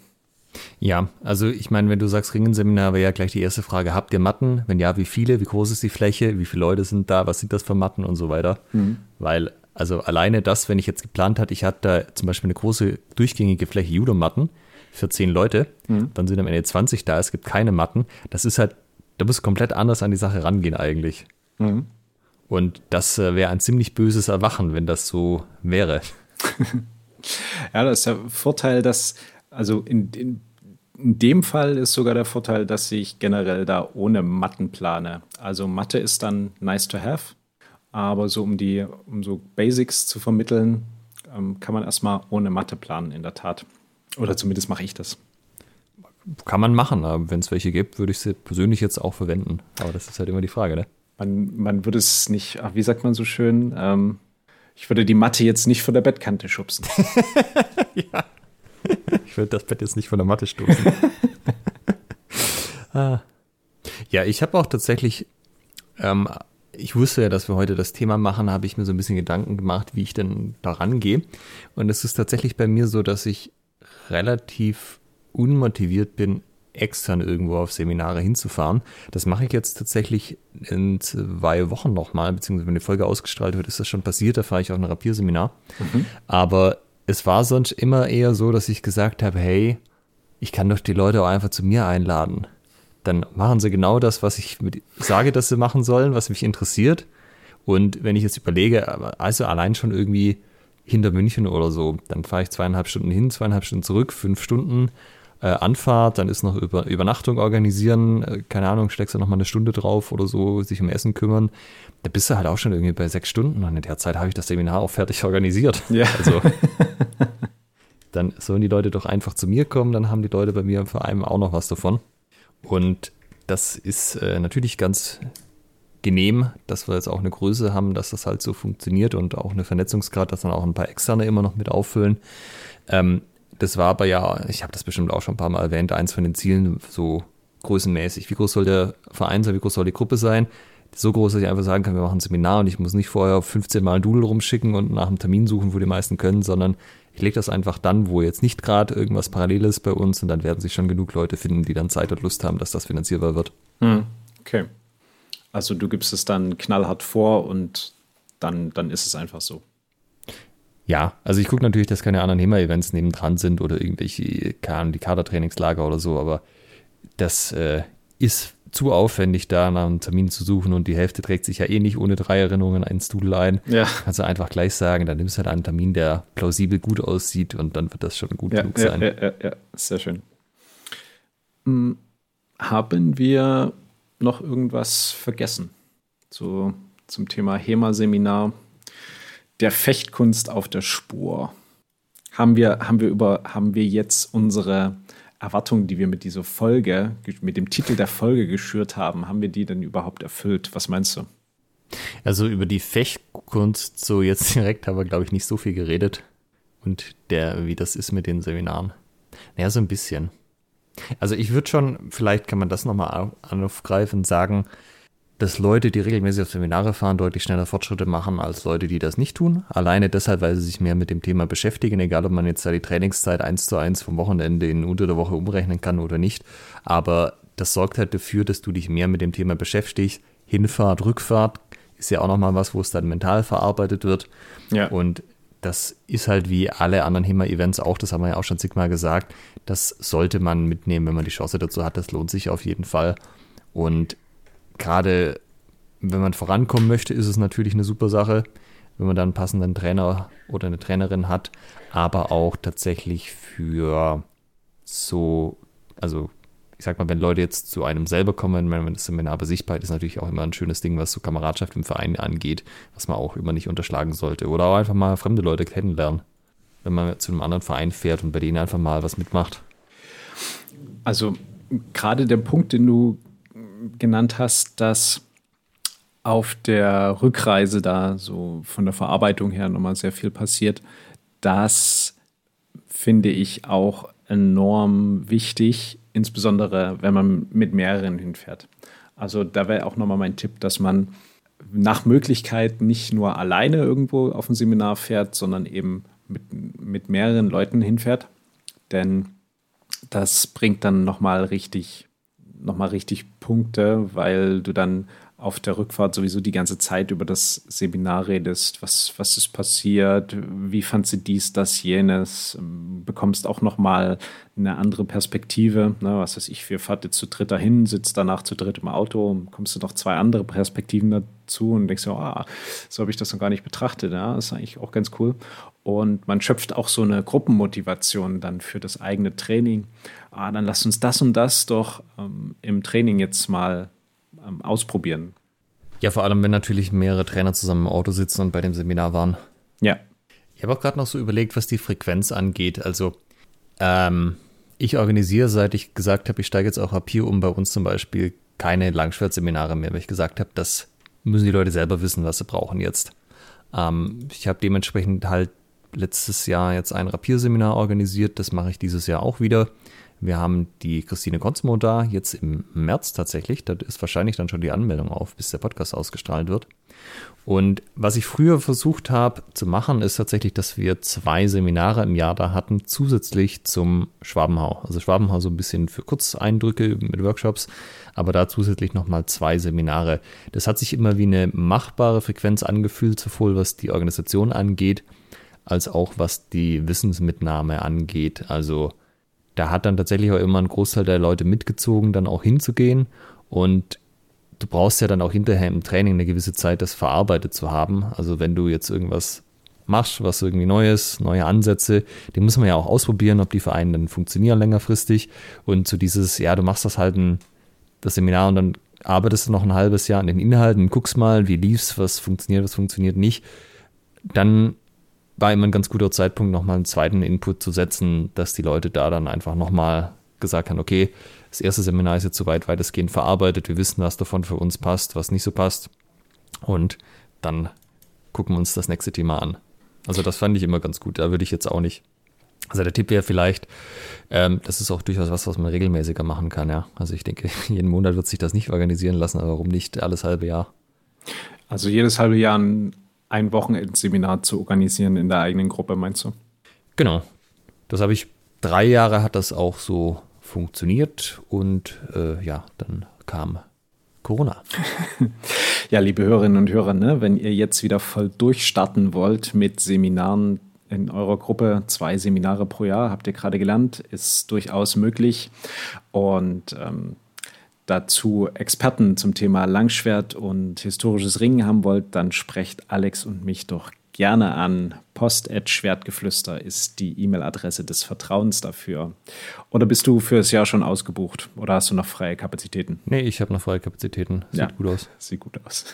Ja, also ich meine, wenn du sagst Ringenseminar, wäre ja gleich die erste Frage, habt ihr Matten? Wenn ja, wie viele? Wie groß ist die Fläche? Wie viele Leute sind da? Was sind das für Matten und so weiter? Mhm. Weil also alleine das, wenn ich jetzt geplant hatte, ich hatte da zum Beispiel eine große durchgängige Fläche Judomatten, matten 14 Leute, mhm. dann sind am Ende 20 da, es gibt keine Matten. Das ist halt, da musst du komplett anders an die Sache rangehen eigentlich. Mhm. Und das äh, wäre ein ziemlich böses Erwachen, wenn das so wäre. <laughs> ja, das ist der Vorteil, dass, also in, in, in dem Fall ist sogar der Vorteil, dass ich generell da ohne Matten plane. Also Mathe ist dann nice to have, aber so um die, um so Basics zu vermitteln, ähm, kann man erstmal ohne Mathe planen, in der Tat. Oder zumindest mache ich das. Kann man machen, aber wenn es welche gibt, würde ich sie persönlich jetzt auch verwenden. Aber das ist halt immer die Frage, ne? Man, man würde es nicht, ach, wie sagt man so schön, ähm, ich würde die Matte jetzt nicht von der Bettkante schubsen. <laughs> ja. ich will das Bett jetzt nicht von der Matte stoßen. <laughs> ah. Ja, ich habe auch tatsächlich, ähm, ich wusste ja, dass wir heute das Thema machen, habe ich mir so ein bisschen Gedanken gemacht, wie ich denn da rangehe. Und es ist tatsächlich bei mir so, dass ich relativ unmotiviert bin, extern irgendwo auf Seminare hinzufahren. Das mache ich jetzt tatsächlich in zwei Wochen nochmal, beziehungsweise wenn die Folge ausgestrahlt wird, ist das schon passiert. Da fahre ich auf ein Rapierseminar. Mhm. Aber es war sonst immer eher so, dass ich gesagt habe, hey, ich kann doch die Leute auch einfach zu mir einladen. Dann machen sie genau das, was ich sage, dass sie machen sollen, was mich interessiert. Und wenn ich jetzt überlege, also allein schon irgendwie hinter München oder so, dann fahre ich zweieinhalb Stunden hin, zweieinhalb Stunden zurück, fünf Stunden. äh, Anfahrt, dann ist noch Über Übernachtung organisieren, äh, keine Ahnung, steckst du noch mal eine Stunde drauf oder so, sich um Essen kümmern. Da bist du halt auch schon irgendwie bei sechs Stunden und in der Zeit habe ich das Seminar auch fertig organisiert. Ja. <laughs> Also <laughs> dann sollen die Leute doch einfach zu mir kommen, dann haben die Leute bei mir im Verein auch noch was davon. Und das ist äh, natürlich ganz genehm, dass wir jetzt auch eine Größe haben, dass das halt so funktioniert und auch eine Vernetzungsgrad, dass dann auch ein paar Externe immer noch mit auffüllen. Ähm, das war aber ja, ich habe das bestimmt auch schon ein paar Mal erwähnt, eins von den Zielen, so größenmäßig. Wie groß soll der Verein sein, wie groß soll die Gruppe sein? So groß, dass ich einfach sagen kann, wir machen ein Seminar und ich muss nicht vorher 15 Mal ein Doodle rumschicken und nach einem Termin suchen, wo die meisten können, sondern ich lege das einfach dann, wo jetzt nicht gerade irgendwas parallel ist bei uns und dann werden sich schon genug Leute finden, die dann Zeit und Lust haben, dass das finanzierbar wird. Hm, okay. Also du gibst es dann knallhart vor und dann, dann ist es einfach so. Ja, also ich gucke natürlich, dass keine anderen HEMA-Events nebendran sind oder irgendwelche, die Kadertrainingslager oder so, aber das äh, ist zu aufwendig, da nach einem Termin zu suchen und die Hälfte trägt sich ja eh nicht ohne drei Erinnerungen ins Doodle ein. Ja. Kannst du einfach gleich sagen, dann nimmst du halt einen Termin, der plausibel gut aussieht und dann wird das schon gut ja, genug ja, sein. Ja, ja, ja, sehr schön. Hm, haben wir noch irgendwas vergessen? So zum Thema HEMA-Seminar der Fechtkunst auf der Spur. Haben wir, haben wir über, haben wir jetzt unsere Erwartungen, die wir mit dieser Folge, mit dem Titel der Folge geschürt haben, haben wir die denn überhaupt erfüllt? Was meinst du? Also über die Fechtkunst so jetzt <laughs> direkt haben wir, glaube ich, nicht so viel geredet. Und der, wie das ist mit den Seminaren. Naja, so ein bisschen. Also ich würde schon, vielleicht kann man das nochmal aufgreifen, sagen, dass Leute, die regelmäßig auf Seminare fahren, deutlich schneller Fortschritte machen als Leute, die das nicht tun. Alleine deshalb, weil sie sich mehr mit dem Thema beschäftigen, egal ob man jetzt da die Trainingszeit eins zu eins vom Wochenende in unter der Woche umrechnen kann oder nicht. Aber das sorgt halt dafür, dass du dich mehr mit dem Thema beschäftigst. Hinfahrt, Rückfahrt ist ja auch nochmal was, wo es dann mental verarbeitet wird. Ja. Und das ist halt wie alle anderen HEMA-Events auch, das haben wir ja auch schon zigmal gesagt, das sollte man mitnehmen, wenn man die Chance dazu hat. Das lohnt sich auf jeden Fall. Und gerade wenn man vorankommen möchte, ist es natürlich eine super Sache, wenn man dann einen passenden Trainer oder eine Trainerin hat, aber auch tatsächlich für so, also ich sag mal, wenn Leute jetzt zu einem selber kommen, wenn das Seminar bei Sichtbarkeit ist natürlich auch immer ein schönes Ding, was so Kameradschaft im Verein angeht, was man auch immer nicht unterschlagen sollte. Oder auch einfach mal fremde Leute kennenlernen, wenn man zu einem anderen Verein fährt und bei denen einfach mal was mitmacht. Also gerade der Punkt, den du genannt hast, dass auf der Rückreise da so von der Verarbeitung her nochmal sehr viel passiert. Das finde ich auch enorm wichtig, insbesondere wenn man mit mehreren hinfährt. Also da wäre auch nochmal mein Tipp, dass man nach Möglichkeit nicht nur alleine irgendwo auf ein Seminar fährt, sondern eben mit, mit mehreren Leuten hinfährt. Denn das bringt dann nochmal richtig nochmal richtig Punkte, weil du dann auf der Rückfahrt sowieso die ganze Zeit über das Seminar redest. Was, was ist passiert? Wie fand sie dies, das, jenes? Bekommst auch nochmal eine andere Perspektive. Ne? Was weiß ich, wir fahren jetzt zu dritt dahin, sitzt danach zu dritt im Auto, kommst du noch zwei andere Perspektiven dazu und denkst so, ah, so habe ich das noch gar nicht betrachtet. Ja? Das ist eigentlich auch ganz cool. Und man schöpft auch so eine Gruppenmotivation dann für das eigene Training. Ah, dann lass uns das und das doch ähm, im Training jetzt mal ähm, ausprobieren. Ja, vor allem, wenn natürlich mehrere Trainer zusammen im Auto sitzen und bei dem Seminar waren. Ja. Ich habe auch gerade noch so überlegt, was die Frequenz angeht. Also, ähm, ich organisiere, seit ich gesagt habe, ich steige jetzt auch ab hier um, bei uns zum Beispiel keine Langschwertseminare mehr, weil ich gesagt habe, das müssen die Leute selber wissen, was sie brauchen jetzt. Ähm, ich habe dementsprechend halt letztes Jahr jetzt ein Rapierseminar organisiert, das mache ich dieses Jahr auch wieder. Wir haben die Christine Konzmo da, jetzt im März tatsächlich. Da ist wahrscheinlich dann schon die Anmeldung auf, bis der Podcast ausgestrahlt wird. Und was ich früher versucht habe zu machen, ist tatsächlich, dass wir zwei Seminare im Jahr da hatten, zusätzlich zum Schwabenhau. Also Schwabenhau so ein bisschen für Kurzeindrücke mit Workshops, aber da zusätzlich nochmal zwei Seminare. Das hat sich immer wie eine machbare Frequenz angefühlt, sowohl was die Organisation angeht, als auch was die Wissensmitnahme angeht. Also da hat dann tatsächlich auch immer ein Großteil der Leute mitgezogen, dann auch hinzugehen. Und du brauchst ja dann auch hinterher im Training eine gewisse Zeit, das verarbeitet zu haben. Also wenn du jetzt irgendwas machst, was irgendwie Neues, neue Ansätze, den muss man ja auch ausprobieren, ob die Vereine dann funktionieren längerfristig. Und zu dieses, ja, du machst das halt ein, das Seminar und dann arbeitest du noch ein halbes Jahr an den Inhalten, guckst mal, wie lief's, was funktioniert, was funktioniert nicht. Dann war immer ein ganz guter Zeitpunkt, nochmal einen zweiten Input zu setzen, dass die Leute da dann einfach nochmal gesagt haben, okay, das erste Seminar ist jetzt soweit weitestgehend verarbeitet, wir wissen, was davon für uns passt, was nicht so passt. Und dann gucken wir uns das nächste Thema an. Also das fand ich immer ganz gut. Da würde ich jetzt auch nicht. Also der Tipp wäre vielleicht, ähm, das ist auch durchaus was, was man regelmäßiger machen kann, ja. Also ich denke, <laughs> jeden Monat wird sich das nicht organisieren lassen, aber warum nicht alles halbe Jahr? Also jedes halbe Jahr ein, ein Wochenendseminar zu organisieren in der eigenen Gruppe, meinst du? Genau. Das habe ich, drei Jahre hat das auch so funktioniert und äh, ja, dann kam Corona. <laughs> ja, liebe Hörerinnen und Hörer, ne, wenn ihr jetzt wieder voll durchstarten wollt mit Seminaren in eurer Gruppe, zwei Seminare pro Jahr, habt ihr gerade gelernt, ist durchaus möglich. Und ähm, dazu Experten zum Thema Langschwert und historisches Ringen haben wollt, dann sprecht Alex und mich doch gerne an. Post.schwertgeflüster ist die E-Mail-Adresse des Vertrauens dafür. Oder bist du für das Jahr schon ausgebucht? Oder hast du noch freie Kapazitäten? Nee, ich habe noch freie Kapazitäten. Sieht ja, gut aus. Sieht gut aus.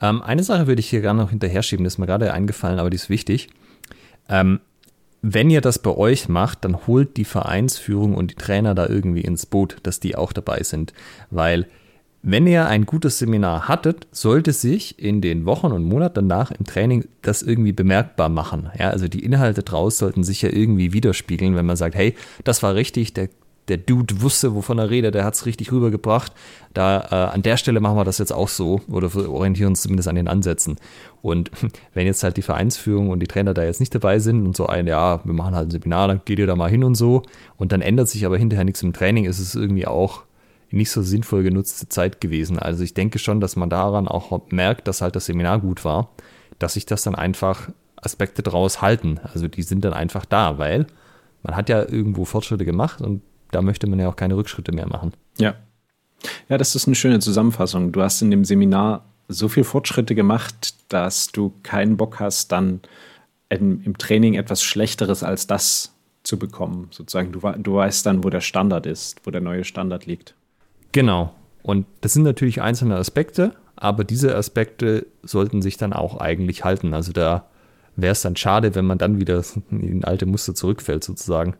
Ähm, eine Sache würde ich hier gerne noch hinterher schieben, das ist mir gerade eingefallen, aber die ist wichtig. Ähm, wenn ihr das bei euch macht, dann holt die Vereinsführung und die Trainer da irgendwie ins Boot, dass die auch dabei sind. Weil wenn ihr ein gutes Seminar hattet, sollte sich in den Wochen und Monaten danach im Training das irgendwie bemerkbar machen. Ja, also die Inhalte draus sollten sich ja irgendwie widerspiegeln, wenn man sagt, hey, das war richtig, der, der Dude wusste, wovon er redet, der hat es richtig rübergebracht. Da äh, an der Stelle machen wir das jetzt auch so oder orientieren uns zumindest an den Ansätzen. Und <laughs> wenn jetzt halt die Vereinsführung und die Trainer da jetzt nicht dabei sind und so ein, ja, wir machen halt ein Seminar, dann geht ihr da mal hin und so und dann ändert sich aber hinterher nichts im Training, ist es irgendwie auch nicht so sinnvoll genutzte Zeit gewesen. Also ich denke schon, dass man daran auch merkt, dass halt das Seminar gut war, dass sich das dann einfach Aspekte draus halten. Also die sind dann einfach da, weil man hat ja irgendwo Fortschritte gemacht und da möchte man ja auch keine Rückschritte mehr machen. Ja. Ja, das ist eine schöne Zusammenfassung. Du hast in dem Seminar so viel Fortschritte gemacht, dass du keinen Bock hast, dann im, Training etwas Schlechteres als das zu bekommen. Sozusagen, du, du weißt dann, wo der Standard ist, wo der neue Standard liegt. Genau. Und das sind natürlich einzelne Aspekte, aber diese Aspekte sollten sich dann auch eigentlich halten. Also da wäre es dann schade, wenn man dann wieder <laughs> in alte Muster zurückfällt, sozusagen.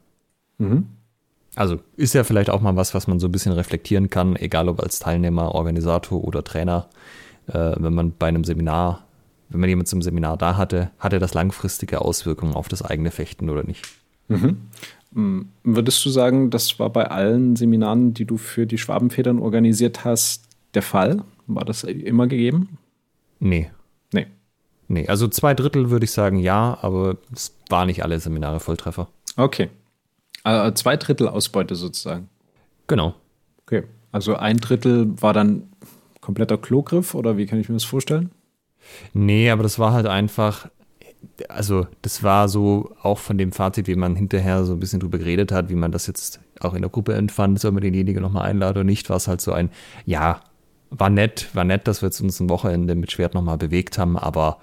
Mhm. Also ist ja vielleicht auch mal was, was man so ein bisschen reflektieren kann, egal ob als Teilnehmer, Organisator oder Trainer. Äh, wenn man bei einem Seminar, wenn man jemand zum Seminar da hatte, hatte das langfristige Auswirkungen auf das eigene Fechten oder nicht? Mhm. Hm, würdest du sagen, das war bei allen Seminaren, die du für die Schwabenfedern organisiert hast, der Fall? War das immer gegeben? Nee. Nee. Nee, also zwei Drittel würde ich sagen ja, aber es waren nicht alle Seminare Volltreffer. Okay. Also zwei Drittel Ausbeute sozusagen. Genau. Okay. Also ein Drittel war dann kompletter Klogriff oder wie kann ich mir das vorstellen? Nee, aber das war halt einfach, also das war so auch von dem Fazit, wie man hinterher so ein bisschen drüber geredet hat, wie man das jetzt auch in der Gruppe empfand, soll man denjenigen nochmal einladen oder nicht, war es halt so ein, ja, war nett, war nett, dass wir jetzt uns ein Wochenende mit Schwert nochmal bewegt haben, aber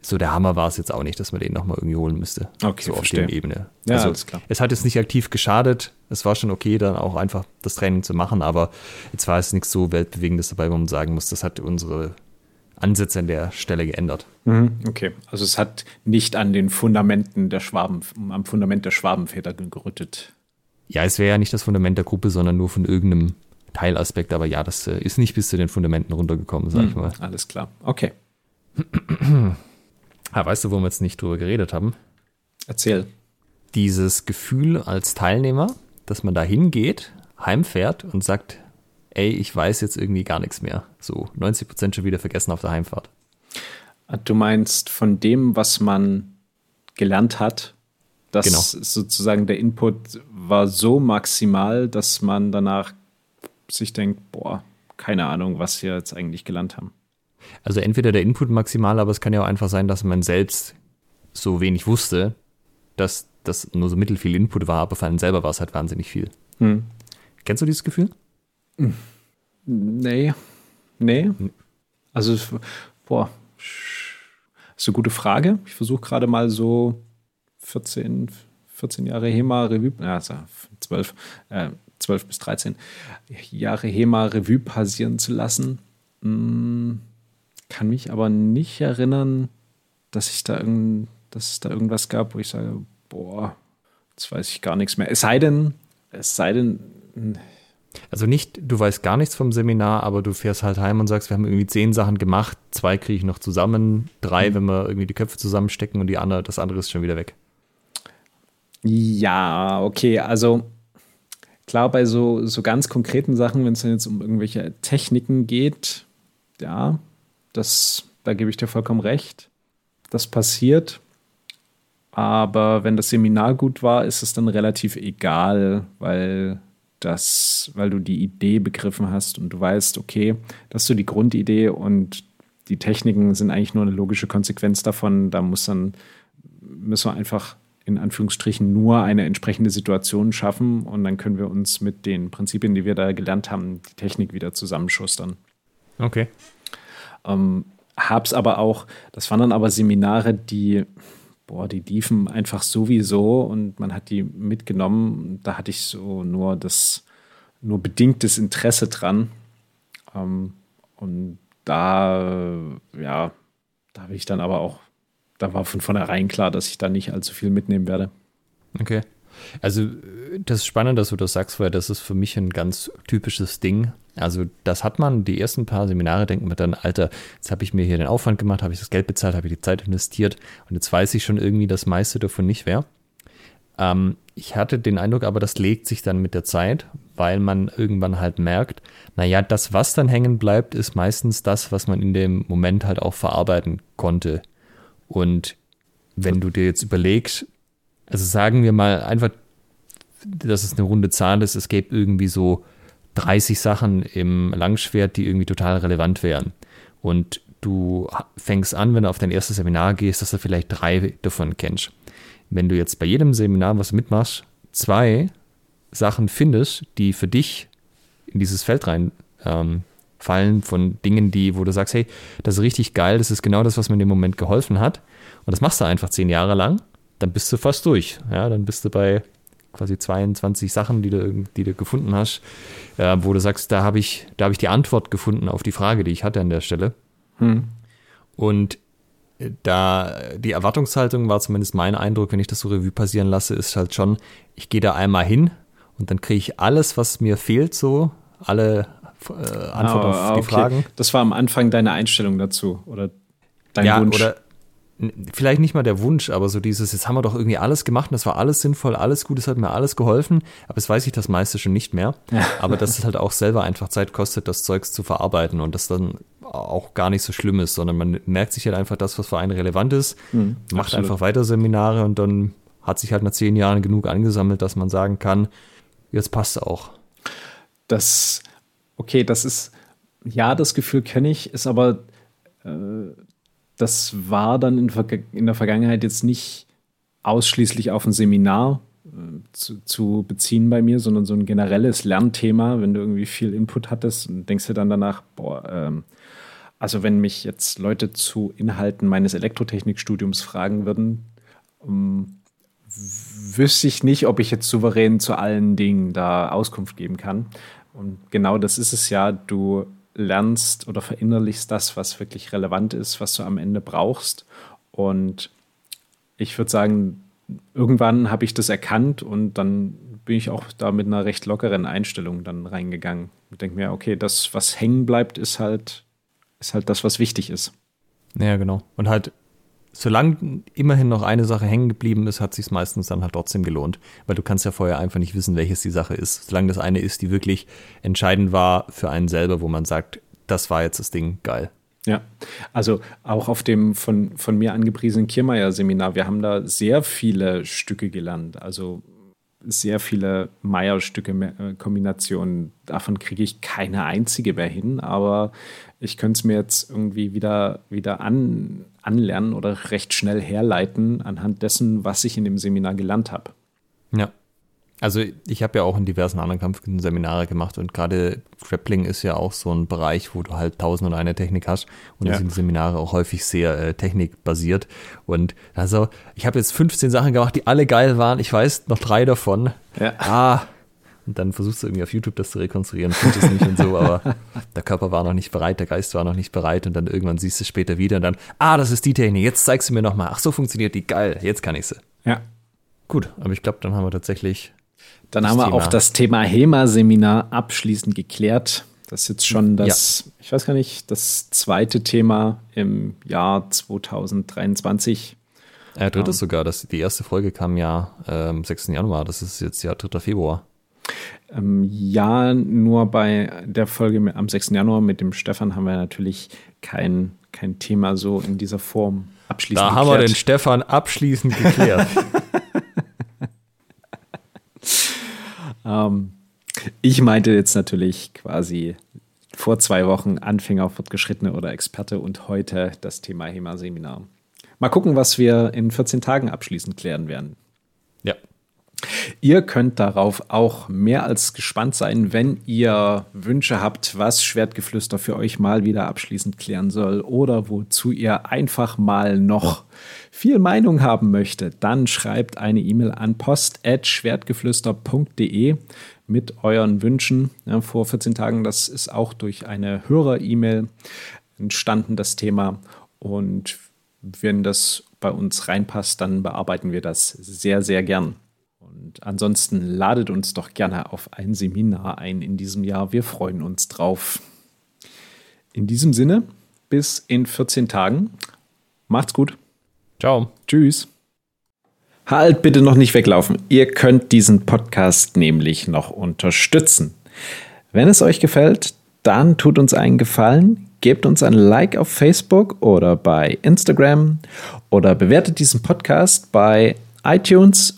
so der Hammer war es jetzt auch nicht, dass man den nochmal irgendwie holen müsste. Okay, so verstehe. auf der Ebene. Ja, also, alles klar. Es hat jetzt nicht aktiv geschadet. Es war schon okay, dann auch einfach das Training zu machen, aber jetzt war es nichts so Weltbewegendes dabei, wo man sagen muss, das hat unsere Ansätze an der Stelle geändert. Mhm, okay, also es hat nicht an den Fundamenten der Schwaben, am Fundament der Schwabenväter gerüttet. Ja, es wäre ja nicht das Fundament der Gruppe, sondern nur von irgendeinem Teilaspekt. Aber ja, das äh, ist nicht bis zu den Fundamenten runtergekommen, sag mhm, ich mal. Alles klar, okay. Ah, weißt du, wo wir jetzt nicht drüber geredet haben? Erzähl. Dieses Gefühl als Teilnehmer, dass man da hingeht, heimfährt und sagt, ey, ich weiß jetzt irgendwie gar nichts mehr. So 90 Prozent schon wieder vergessen auf der Heimfahrt. Du meinst von dem, was man gelernt hat, dass genau. sozusagen der Input war so maximal, dass man danach sich denkt, boah, keine Ahnung, was wir jetzt eigentlich gelernt haben. Also entweder der Input maximal, aber es kann ja auch einfach sein, dass man selbst so wenig wusste, dass das nur so mittelfiel Input war, aber für einen selber war es halt wahnsinnig viel. Hm. Kennst du dieses Gefühl? Nee. Nee. Also, boah. Das ist eine gute Frage. Ich versuche gerade mal so 14, 14 Jahre HEMA Revue, also 12, äh, 12 bis 13 Jahre HEMA Revue passieren zu lassen. Hm, kann mich aber nicht erinnern, dass ich da irgend, dass es da irgendwas gab, wo ich sage, boah, jetzt weiß ich gar nichts mehr. Es sei denn, es sei denn. Hm. Also nicht, du weißt gar nichts vom Seminar, aber du fährst halt heim und sagst, wir haben irgendwie zehn Sachen gemacht, zwei kriege ich noch zusammen, drei, mhm. wenn wir irgendwie die Köpfe zusammenstecken und die andere, das andere ist schon wieder weg. Ja, okay, also klar, bei so, so ganz konkreten Sachen, wenn es dann jetzt um irgendwelche Techniken geht, ja, das, da gebe ich dir vollkommen recht. Das passiert. Aber wenn das Seminar gut war, ist es dann relativ egal, weil das, weil du die Idee begriffen hast und du weißt, okay, das ist so die Grundidee und die Techniken sind eigentlich nur eine logische Konsequenz davon. Da muss dann, müssen wir einfach in Anführungsstrichen nur eine entsprechende Situation schaffen und dann können wir uns mit den Prinzipien, die wir da gelernt haben, die Technik wieder zusammenschustern. Okay. Ähm, hab's aber auch, das waren dann aber Seminare, die, boah, die liefen einfach sowieso und man hat die mitgenommen. Da hatte ich so nur das, nur bedingtes Interesse dran. Ähm, und da, ja, da habe ich dann aber auch da war von vornherein klar, dass ich da nicht allzu viel mitnehmen werde. Okay. Also, das ist spannend, dass du das sagst, weil das ist für mich ein ganz typisches Ding. Also, das hat man, die ersten paar Seminare denkt man dann, Alter, jetzt habe ich mir hier den Aufwand gemacht, habe ich das Geld bezahlt, habe ich die Zeit investiert und jetzt weiß ich schon irgendwie das meiste davon nicht mehr. Ähm, ich hatte den Eindruck, aber das legt sich dann mit der Zeit, weil man irgendwann halt merkt, naja, das, was dann hängen bleibt, ist meistens das, was man in dem Moment halt auch verarbeiten konnte. Und wenn du dir jetzt überlegst, also sagen wir mal einfach, dass es eine runde Zahl ist, es gäbe irgendwie so 30 Sachen im Langschwert, die irgendwie total relevant wären. Und du fängst an, wenn du auf dein erstes Seminar gehst, dass du vielleicht drei davon kennst. Wenn du jetzt bei jedem Seminar, was du mitmachst, zwei Sachen findest, die für dich in dieses Feld rein ähm, fallen von Dingen, die, wo du sagst, hey, das ist richtig geil, das ist genau das, was mir in dem Moment geholfen hat. Und das machst du einfach zehn Jahre lang, dann bist du fast durch. Ja, dann bist du bei quasi 22 Sachen, die du, die du gefunden hast, äh, wo du sagst, da habe ich, da habe ich die Antwort gefunden auf die Frage, die ich hatte an der Stelle. Hm. Und äh, da die Erwartungshaltung war zumindest mein Eindruck, wenn ich das so Revue passieren lasse, ist halt schon, ich gehe da einmal hin und dann kriege ich alles, was mir fehlt, so alle äh, Antwort oh, auf die okay. Fragen. Das war am Anfang deine Einstellung dazu oder dein ja, Wunsch? Oder vielleicht nicht mal der Wunsch, aber so dieses, jetzt haben wir doch irgendwie alles gemacht und das war alles sinnvoll, alles gut, es hat mir alles geholfen, aber es weiß ich das meiste schon nicht mehr. Ja. Aber dass es halt auch selber einfach Zeit kostet, das Zeugs zu verarbeiten und das dann auch gar nicht so schlimm ist, sondern man merkt sich halt einfach das, was für einen relevant ist, mhm, macht absolut. einfach weiter Seminare und dann hat sich halt nach zehn Jahren genug angesammelt, dass man sagen kann, jetzt passt es auch. Das okay, das ist, ja, das Gefühl kenne ich, ist aber, äh, das war dann in, in, der Vergangenheit jetzt nicht ausschließlich auf ein Seminar äh, zu, zu, beziehen bei mir, sondern so ein generelles Lernthema, wenn du irgendwie viel Input hattest und denkst dir dann danach, boah, ähm, also wenn mich jetzt Leute zu Inhalten meines Elektrotechnikstudiums fragen würden, ähm, wüsste ich nicht, ob ich jetzt souverän zu allen Dingen da Auskunft geben kann. Und genau das ist es ja, du lernst oder verinnerlichst das, was wirklich relevant ist, was du am Ende brauchst. Und ich würde sagen, irgendwann habe ich das erkannt und dann bin ich auch da mit einer recht lockeren Einstellung dann reingegangen. Ich denke mir, okay, das, was hängen bleibt, ist halt, ist halt das, was wichtig ist. Ja, genau. Und halt solange immerhin noch eine Sache hängen geblieben ist, hat sich meistens dann halt trotzdem gelohnt, weil du kannst ja vorher einfach nicht wissen, welches die Sache ist. Solange das eine ist, die wirklich entscheidend war für einen selber, wo man sagt, das war jetzt das Ding, geil. Ja, also auch auf dem von, von mir angepriesenen Kiermeier-Seminar, wir haben da sehr viele Stücke gelernt. Also sehr viele Meyer-Stücke-Kombinationen. Davon kriege ich keine einzige mehr hin, aber ich könnte es mir jetzt irgendwie wieder, wieder an, anlernen oder recht schnell herleiten anhand dessen, was ich in dem Seminar gelernt habe. Ja. Also ich habe ja auch in diversen anderen Kampfkünsten Seminare gemacht und gerade Grappling ist ja auch so ein Bereich, wo du halt tausend und eine Technik hast und ja. da sind die Seminare auch häufig sehr äh, technikbasiert und also ich habe jetzt 15 Sachen gemacht, die alle geil waren, ich weiß noch drei davon. Ja. Ah, und dann versuchst du irgendwie auf YouTube das zu rekonstruieren, tut es nicht und so, <laughs> aber der Körper war noch nicht bereit, der Geist war noch nicht bereit und dann irgendwann siehst du es später wieder und dann, ah, das ist die Technik, jetzt zeigst du mir nochmal, ach so funktioniert die, geil, jetzt kann ich sie. Ja. Gut, aber ich glaube, dann haben wir tatsächlich dann haben wir Thema. auch das Thema HEMA-Seminar abschließend geklärt. Das ist jetzt schon das, ja. ich weiß gar nicht, das zweite Thema im Jahr 2023. Ja, drittes ähm, sogar. Das, die erste Folge kam ja am ähm, 6. Januar. Das ist jetzt ja 3. Februar. Ähm, ja, nur bei der Folge am 6. Januar mit dem Stefan haben wir natürlich kein, kein Thema so in dieser Form abschließend Da geklärt. haben wir den Stefan abschließend geklärt. <laughs> Ähm, ich meinte jetzt natürlich quasi vor zwei Wochen Anfänger, Fortgeschrittene oder Experte und heute das Thema HEMA-Seminar. Mal gucken, was wir in 14 Tagen abschließend klären werden. Ja. Ihr könnt darauf auch mehr als gespannt sein, wenn ihr Wünsche habt, was Schwertgeflüster für euch mal wieder abschließend klären soll oder wozu ihr einfach mal noch viel Meinung haben möchtet, dann schreibt eine E-Mail an post.schwertgeflüster.de mit euren Wünschen. Ja, vor 14 Tagen, das ist auch durch eine Hörer-E-Mail entstanden, das Thema. Und wenn das bei uns reinpasst, dann bearbeiten wir das sehr, sehr gern. Und ansonsten ladet uns doch gerne auf ein Seminar ein in diesem Jahr. Wir freuen uns drauf. In diesem Sinne, bis in 14 Tagen. Macht's gut. Ciao. Tschüss. Halt bitte noch nicht weglaufen. Ihr könnt diesen Podcast nämlich noch unterstützen. Wenn es euch gefällt, dann tut uns einen Gefallen, gebt uns ein Like auf Facebook oder bei Instagram oder bewertet diesen Podcast bei iTunes